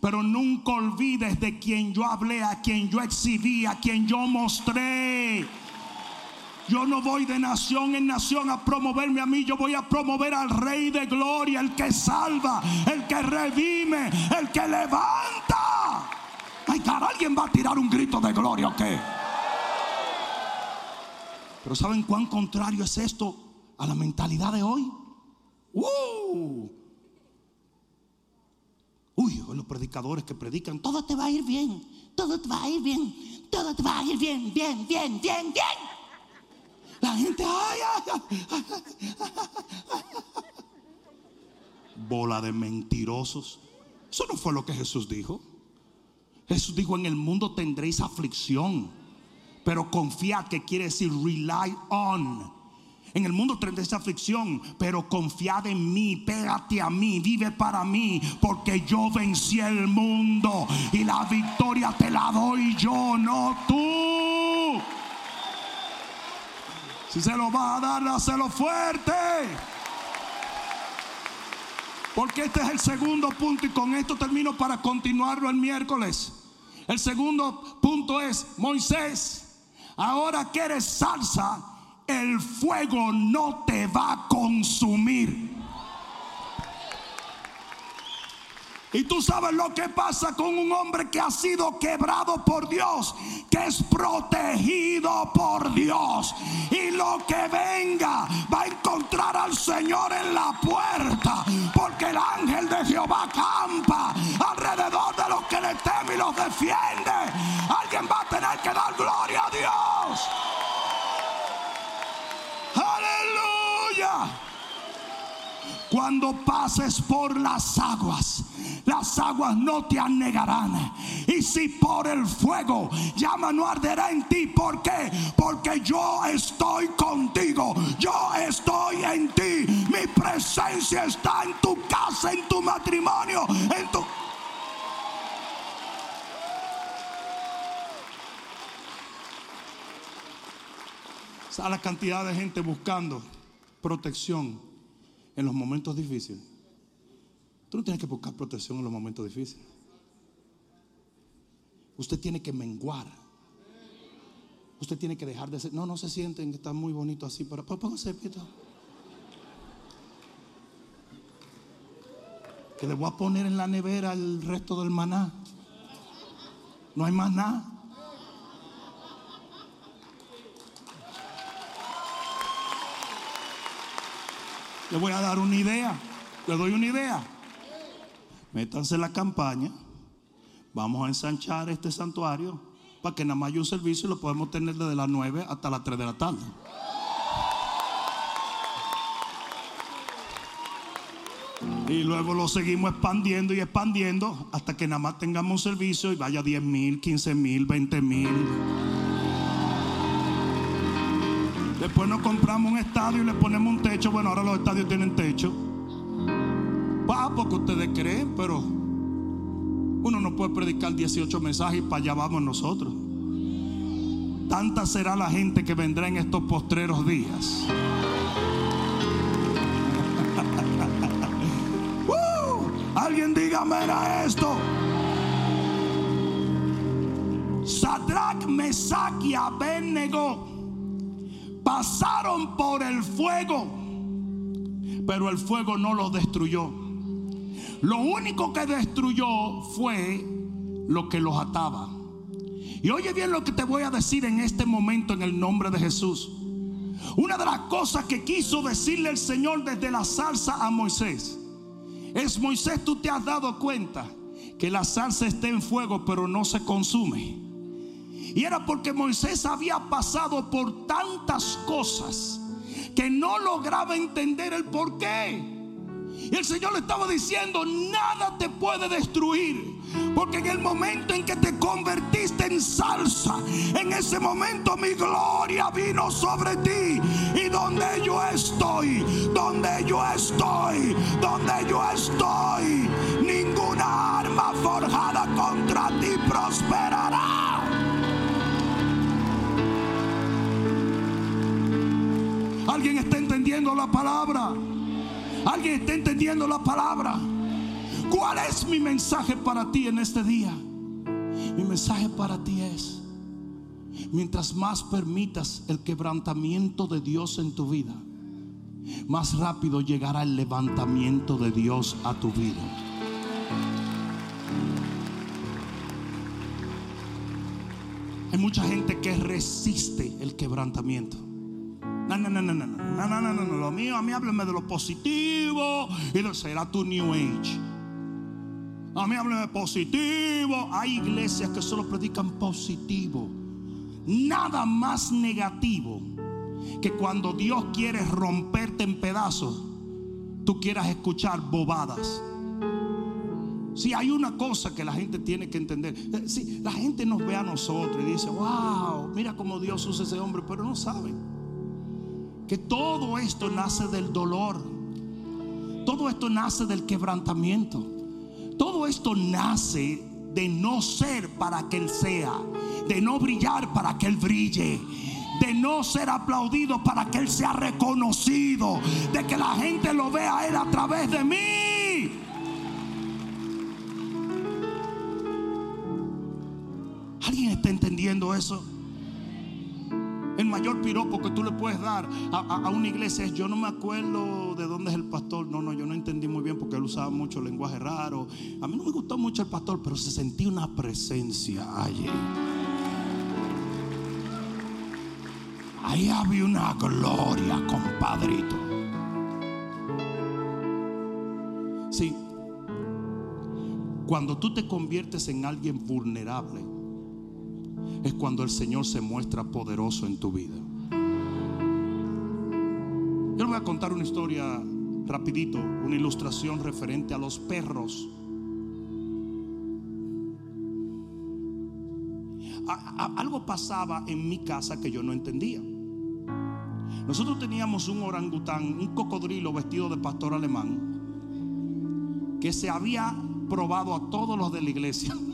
Pero nunca olvides de quien yo hablé, a quien yo exhibí, a quien yo mostré. Yo no voy de nación en nación a promoverme a mí, yo voy a promover al Rey de Gloria, el que salva, el que redime, el que levanta. Ay, cara, ¿alguien va a tirar un grito de gloria o qué? Pero ¿saben cuán contrario es esto a la mentalidad de hoy? ¡Uh! Uy, los predicadores que predican, todo te va a ir bien, todo te va a ir bien, todo te va a ir bien, bien, bien, bien, bien. La gente, ay, ay, ay, bola de mentirosos. Eso no fue lo que Jesús dijo. Jesús dijo, en el mundo tendréis aflicción pero confiad, que quiere decir rely on. En el mundo tendréis aflicción, pero confiad en mí, pégate a mí, vive para mí, porque yo vencí el mundo y la victoria te la doy yo, no tú. Si se lo va a dar, dáselo fuerte. Porque este es el segundo punto y con esto termino para continuarlo el miércoles. El segundo punto es Moisés Ahora que eres salsa, el fuego no te va a consumir. Y tú sabes lo que pasa con un hombre que ha sido quebrado por Dios, que es protegido por Dios. Y lo que venga va a encontrar al Señor en la puerta, porque el ángel de Jehová campa alrededor de los que le temen y los defiende. Alguien va a tener que dar gloria Cuando pases por las aguas, las aguas no te anegarán. Y si por el fuego llama no arderá en ti. ¿Por qué? Porque yo estoy contigo. Yo estoy en ti. Mi presencia está en tu casa, en tu matrimonio, en tu... A la cantidad de gente buscando protección en los momentos difíciles. Tú no tienes que buscar protección en los momentos difíciles. Usted tiene que menguar. Usted tiene que dejar de ser. No, no se sienten que está muy bonito así, pero pónganse pito. Que le voy a poner en la nevera el resto del maná. No hay más nada. Le voy a dar una idea. Le doy una idea. Métanse en la campaña. Vamos a ensanchar este santuario para que nada más haya un servicio y lo podemos tener desde las 9 hasta las 3 de la tarde. Y luego lo seguimos expandiendo y expandiendo hasta que nada más tengamos un servicio y vaya 10 mil, 15 mil, 20 mil. Después nos compramos un estadio y le ponemos un techo. Bueno, ahora los estadios tienen techo. Va, porque ustedes creen, pero uno no puede predicar 18 mensajes y para allá vamos nosotros. Tanta será la gente que vendrá en estos postreros días. Alguien dígame a esto. Sadrach, Mesach y Abednego pasaron por el fuego, pero el fuego no los destruyó. Lo único que destruyó fue lo que los ataba. Y oye bien lo que te voy a decir en este momento en el nombre de Jesús. Una de las cosas que quiso decirle el Señor desde la salsa a Moisés es Moisés, tú te has dado cuenta que la salsa está en fuego pero no se consume. Y era porque Moisés había pasado por tantas cosas que no lograba entender el por qué. Y el Señor le estaba diciendo, nada te puede destruir. Porque en el momento en que te convertiste en salsa, en ese momento mi gloria vino sobre ti. Y donde yo estoy, donde yo estoy, donde yo estoy, ninguna arma forjada contra ti prosperará. ¿Alguien está entendiendo la palabra? ¿Alguien está entendiendo la palabra? ¿Cuál es mi mensaje para ti en este día? Mi mensaje para ti es, mientras más permitas el quebrantamiento de Dios en tu vida, más rápido llegará el levantamiento de Dios a tu vida. Hay mucha gente que resiste el quebrantamiento. No, no, no, no, no, no, no, no, no, no, lo mío, a mí háblame de lo positivo y de será tu New Age. A mí háblame de positivo. Hay iglesias que solo predican positivo. Nada más negativo que cuando Dios quiere romperte en pedazos, tú quieras escuchar bobadas. Si hay una cosa que la gente tiene que entender. Si la gente nos ve a nosotros y dice, wow, mira cómo Dios usa ese hombre, pero no sabe que todo esto nace del dolor. Todo esto nace del quebrantamiento. Todo esto nace de no ser para que Él sea, de no brillar para que Él brille, de no ser aplaudido para que Él sea reconocido, de que la gente lo vea a Él a través de mí. ¿Alguien está entendiendo eso? El mayor piropo que tú le puedes dar a, una iglesia es yo no me acuerdo de dónde es el pastor. No, no, yo no entendí muy bien porque él usaba mucho lenguaje raro. A mí no me gustó mucho el pastor, pero se sentía una presencia allí. Ahí había una gloria, compadrito. Sí, cuando tú te conviertes en alguien vulnerable, es cuando el Señor se muestra poderoso en tu vida. Yo le voy a contar una historia rapidito, una ilustración referente a los perros. algo pasaba en mi casa que yo no entendía. Nosotros teníamos un orangután, un cocodrilo vestido de pastor alemán, que se había probado a todos los de la iglesia.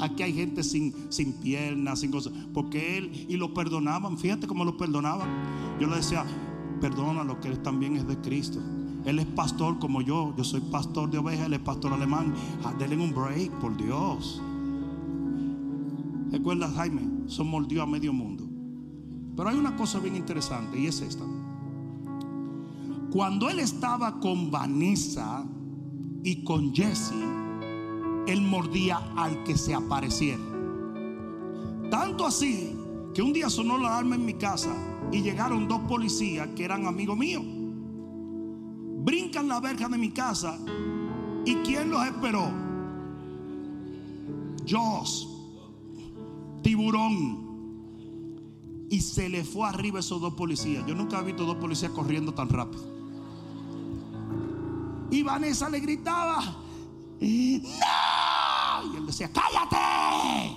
Aquí hay gente sin, sin piernas, sin cosas. Porque él, y lo perdonaban, fíjate cómo lo perdonaban. Yo le decía, perdona lo que él también es de Cristo. Él es pastor como yo. Yo soy pastor de ovejas, él es pastor alemán. Ah, denle un break, por Dios. Recuerda, Jaime, somos Dios a medio mundo. Pero hay una cosa bien interesante y es esta. Cuando él estaba con Vanessa y con Jesse, él mordía al que se apareciera. Tanto así que un día sonó la alarma en mi casa y llegaron dos policías que eran amigos míos. Brincan la verja de mi casa y ¿quién los esperó? Joss, tiburón. Y se le fue arriba esos dos policías. Yo nunca he visto dos policías corriendo tan rápido. Y Vanessa le gritaba, ¡No! Decía, ¡cállate!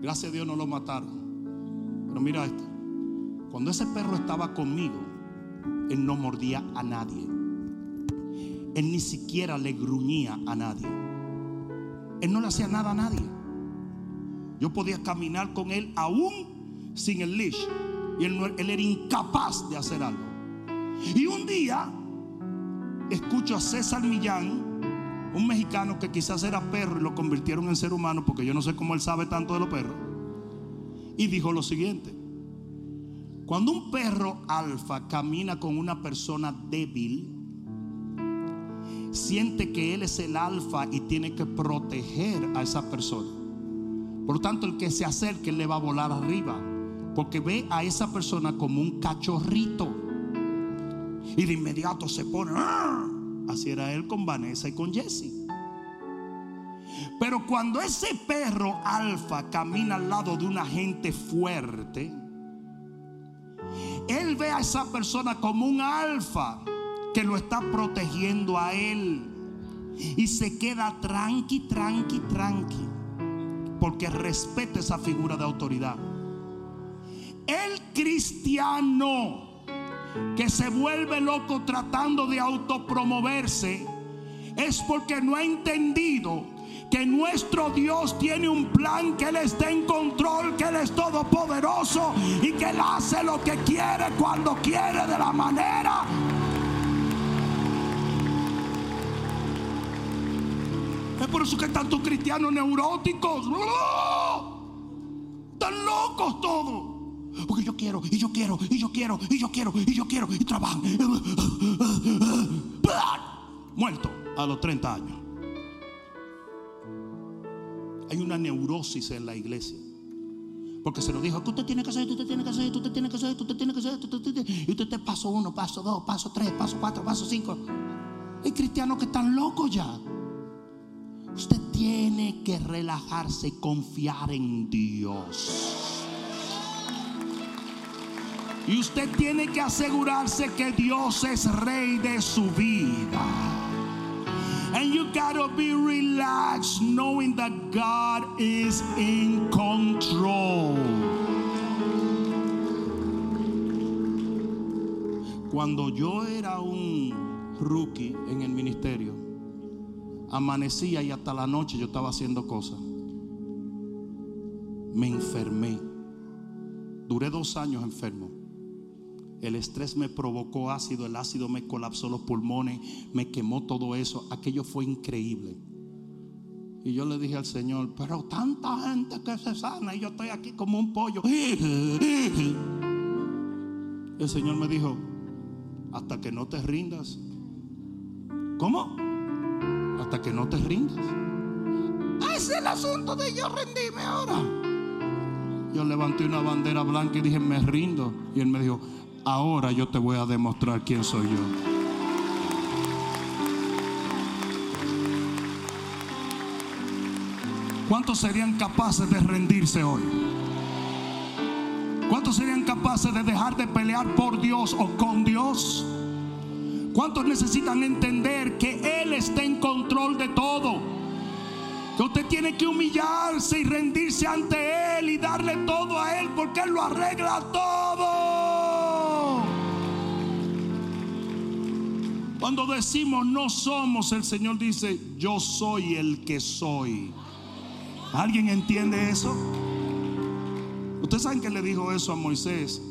Gracias a Dios no lo mataron. Pero mira esto. Cuando ese perro estaba conmigo, él no mordía a nadie. Él ni siquiera le gruñía a nadie. Él no le hacía nada a nadie. Yo podía caminar con él aún sin el leash. Y él, él era incapaz de hacer algo. Y un día escucho a César Millán, un mexicano que quizás era perro y lo convirtieron en ser humano, porque yo no sé cómo él sabe tanto de los perros. Y dijo lo siguiente. Cuando un perro alfa camina con una persona débil, siente que él es el alfa y tiene que proteger a esa persona. Por lo tanto, el que se acerque le va a volar arriba, porque ve a esa persona como un cachorrito. Y de inmediato se pone. ¡ah! Era él con Vanessa y con Jesse. Pero cuando ese perro alfa camina al lado de una gente fuerte, él ve a esa persona como un alfa que lo está protegiendo a él. Y se queda tranqui, tranqui, tranqui. Porque respeta esa figura de autoridad. El cristiano que se vuelve loco tratando de autopromoverse es porque no ha entendido que nuestro Dios tiene un plan, que Él está en control, que Él es todopoderoso y que Él hace lo que quiere cuando quiere de la manera. Es por eso que tantos cristianos neuróticos, están locos todos. Porque yo quiero, y yo quiero, y yo quiero, y yo quiero, y yo quiero, y trabajan. Muerto a los 30 años. Hay una neurosis en la iglesia. Porque se lo dijo que usted tiene que hacer, usted tiene que hacer, usted tiene que hacer, usted tiene que hacer, y usted te paso uno, paso dos, paso tres, paso cuatro, paso cinco. Hay cristianos que están locos ya. Usted tiene que relajarse y confiar en Dios. Y usted tiene que asegurarse que Dios es rey de su vida. And you gotta be relaxed knowing that God is in control. Cuando yo era un rookie en el ministerio, amanecía y hasta la noche yo estaba haciendo cosas. Me enfermé. Duré dos años enfermo. El estrés me provocó ácido, el ácido me colapsó los pulmones, me quemó todo eso. Aquello fue increíble. Y yo le dije al Señor, pero tanta gente que se sana y yo estoy aquí como un pollo. El Señor me dijo, hasta que no te rindas. ¿Cómo? Hasta que no te rindas. Ese es el asunto de yo rendirme ahora. Yo levanté una bandera blanca y dije, me rindo. Y él me dijo, ahora yo te voy a demostrar quién soy yo. ¿Cuántos serían capaces de rendirse hoy? ¿Cuántos serían capaces de dejar de pelear por Dios o con Dios? ¿Cuántos necesitan entender que Él está en control de todo? Que usted tiene que humillarse y rendirse ante Él y darle todo a Él porque Él lo arregla todo. Cuando decimos no somos, el Señor dice, yo soy el que soy. ¿Alguien entiende eso? Ustedes saben que le dijo eso a Moisés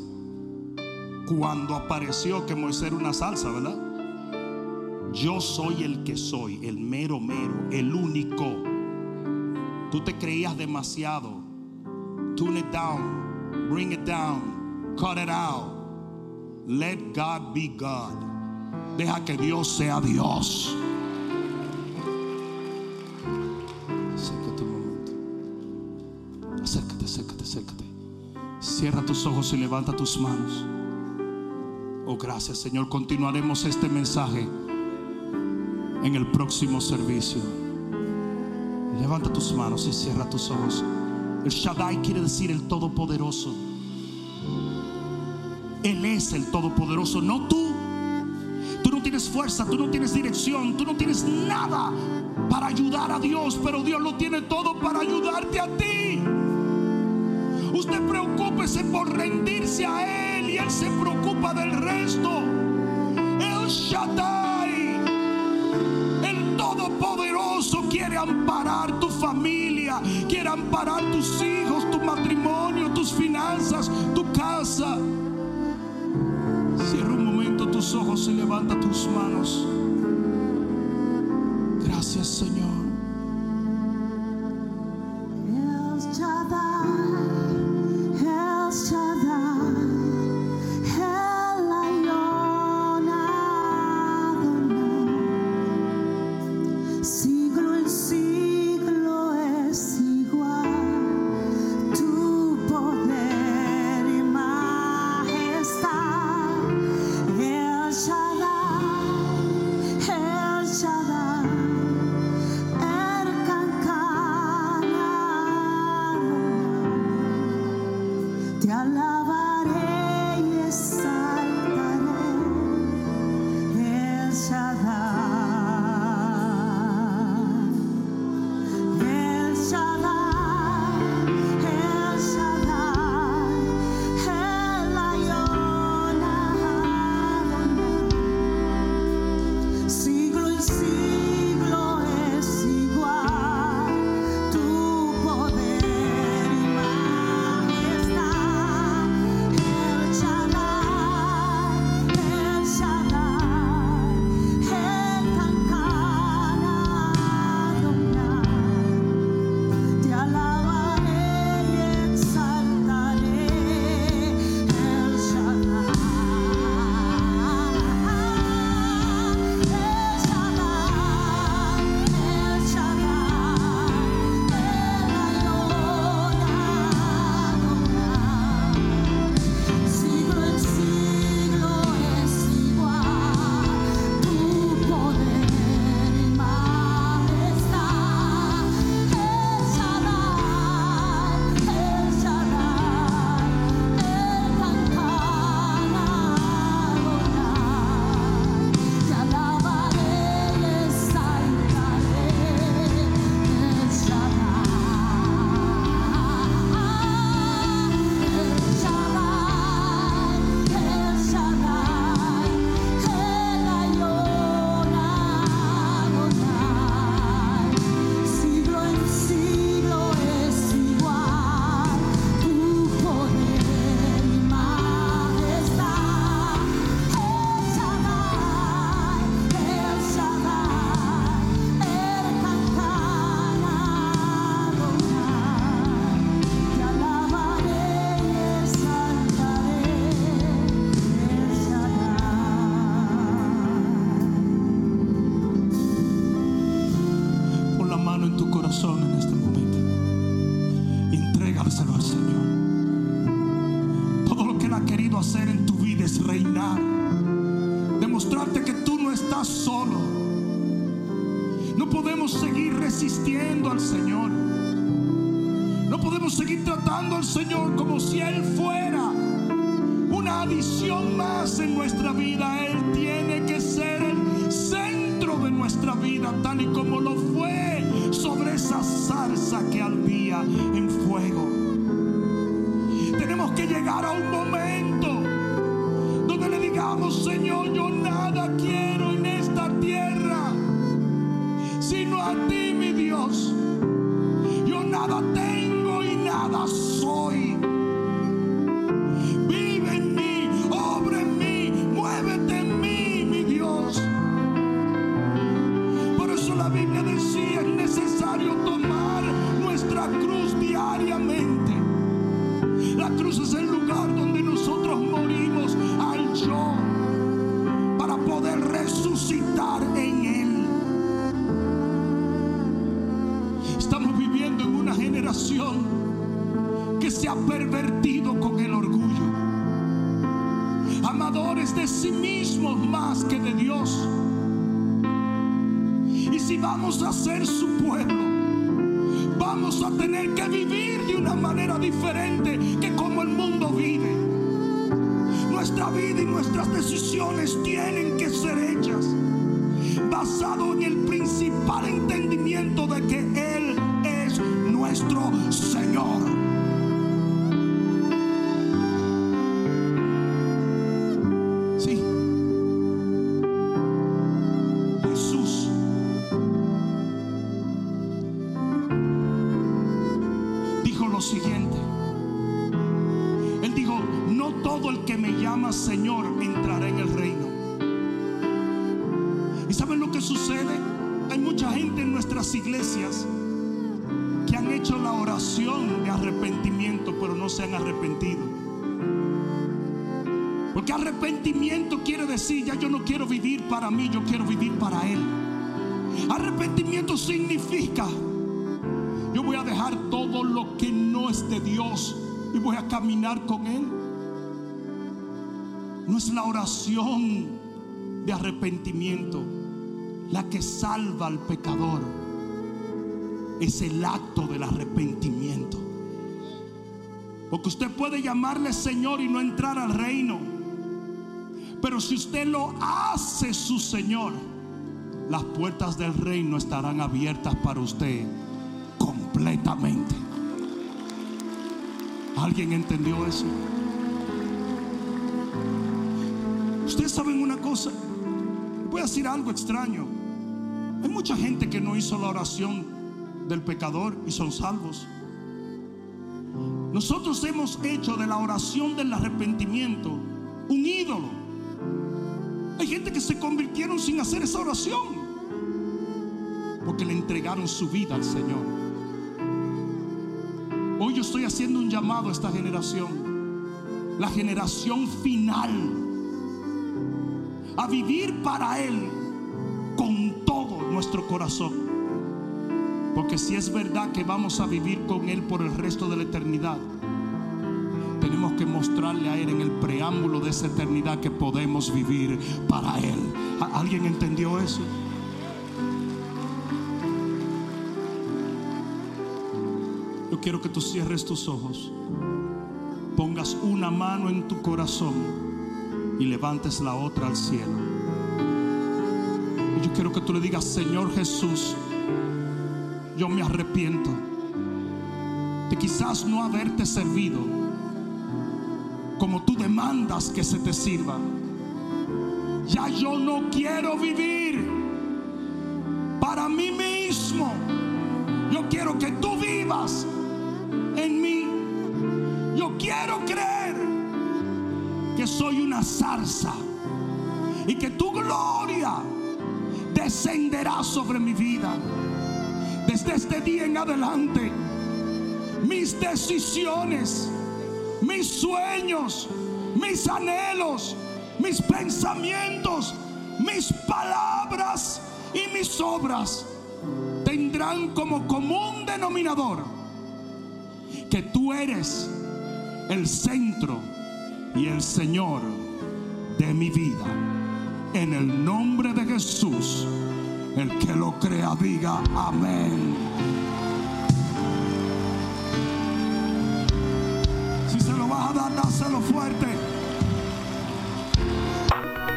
cuando apareció que Moisés era una salsa, ¿verdad? Yo soy el que soy, el mero mero, el único. Tú te creías demasiado. Tune it down, bring it down, cut it out. Let God be God. Deja que Dios sea Dios. Acércate un momento. Acércate, acércate, acércate. Cierra tus ojos y levanta tus manos. Oh, gracias Señor. Continuaremos este mensaje en el próximo servicio. Levanta tus manos y cierra tus ojos. El Shaddai quiere decir el Todopoderoso. Él es el Todopoderoso, no tú. Tienes fuerza, tú no tienes dirección, tú no tienes nada para ayudar a Dios, pero Dios lo tiene todo para ayudarte a ti. Usted preocúpese por rendirse a Él y Él se preocupa del resto. El Shaddai, el Todopoderoso, quiere amparar ojos y levanta tus manos. Principal entendimiento iglesias que han hecho la oración de arrepentimiento, pero no se han arrepentido. Porque arrepentimiento quiere decir, ya yo no quiero vivir para mí, yo quiero vivir para Él. Arrepentimiento significa, yo voy a dejar todo lo que no es de Dios y voy a caminar con Él. No es la oración de arrepentimiento la que salva al pecador. Es el acto del arrepentimiento. Porque usted puede llamarle Señor y no entrar al reino. Pero si usted lo hace su Señor, las puertas del reino estarán abiertas para usted completamente. ¿Alguien entendió eso? Ustedes saben una cosa. Voy a decir algo extraño. Hay mucha gente que no hizo la oración del pecador y son salvos. Nosotros hemos hecho de la oración del arrepentimiento un ídolo. Hay gente que se convirtieron sin hacer esa oración. Porque le entregaron su vida al Señor. Hoy yo estoy haciendo un llamado a esta generación. La generación final. A vivir para Él con todo nuestro corazón. Porque si es verdad que vamos a vivir con Él por el resto de la eternidad, tenemos que mostrarle a Él en el preámbulo de esa eternidad que podemos vivir para Él. ¿A- ¿Alguien entendió eso? Yo quiero que tú cierres tus ojos, pongas una mano en tu corazón y levantes la otra al cielo. Y yo quiero que tú le digas, Señor Jesús, yo me arrepiento de quizás no haberte servido como tú demandas que se te sirva. Ya yo no quiero vivir para mí mismo. Yo quiero que tú vivas en mí. Yo quiero creer que soy una zarza y que tu gloria descenderá sobre mi vida. Desde este día en adelante, mis decisiones, mis sueños, mis anhelos, mis pensamientos, mis palabras y mis obras tendrán como común denominador que tú eres el centro y el Señor de mi vida. En el nombre de Jesús, el que lo crea diga amén. Si se lo vas a dar, dáselo fuerte.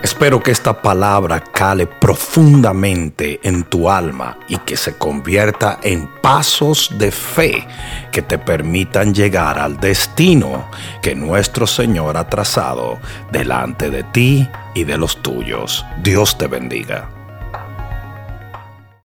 Espero que esta palabra cale profundamente en tu alma y que se convierta en pasos de fe que te permitan llegar al destino que nuestro Señor ha trazado delante de ti y de los tuyos. Dios te bendiga.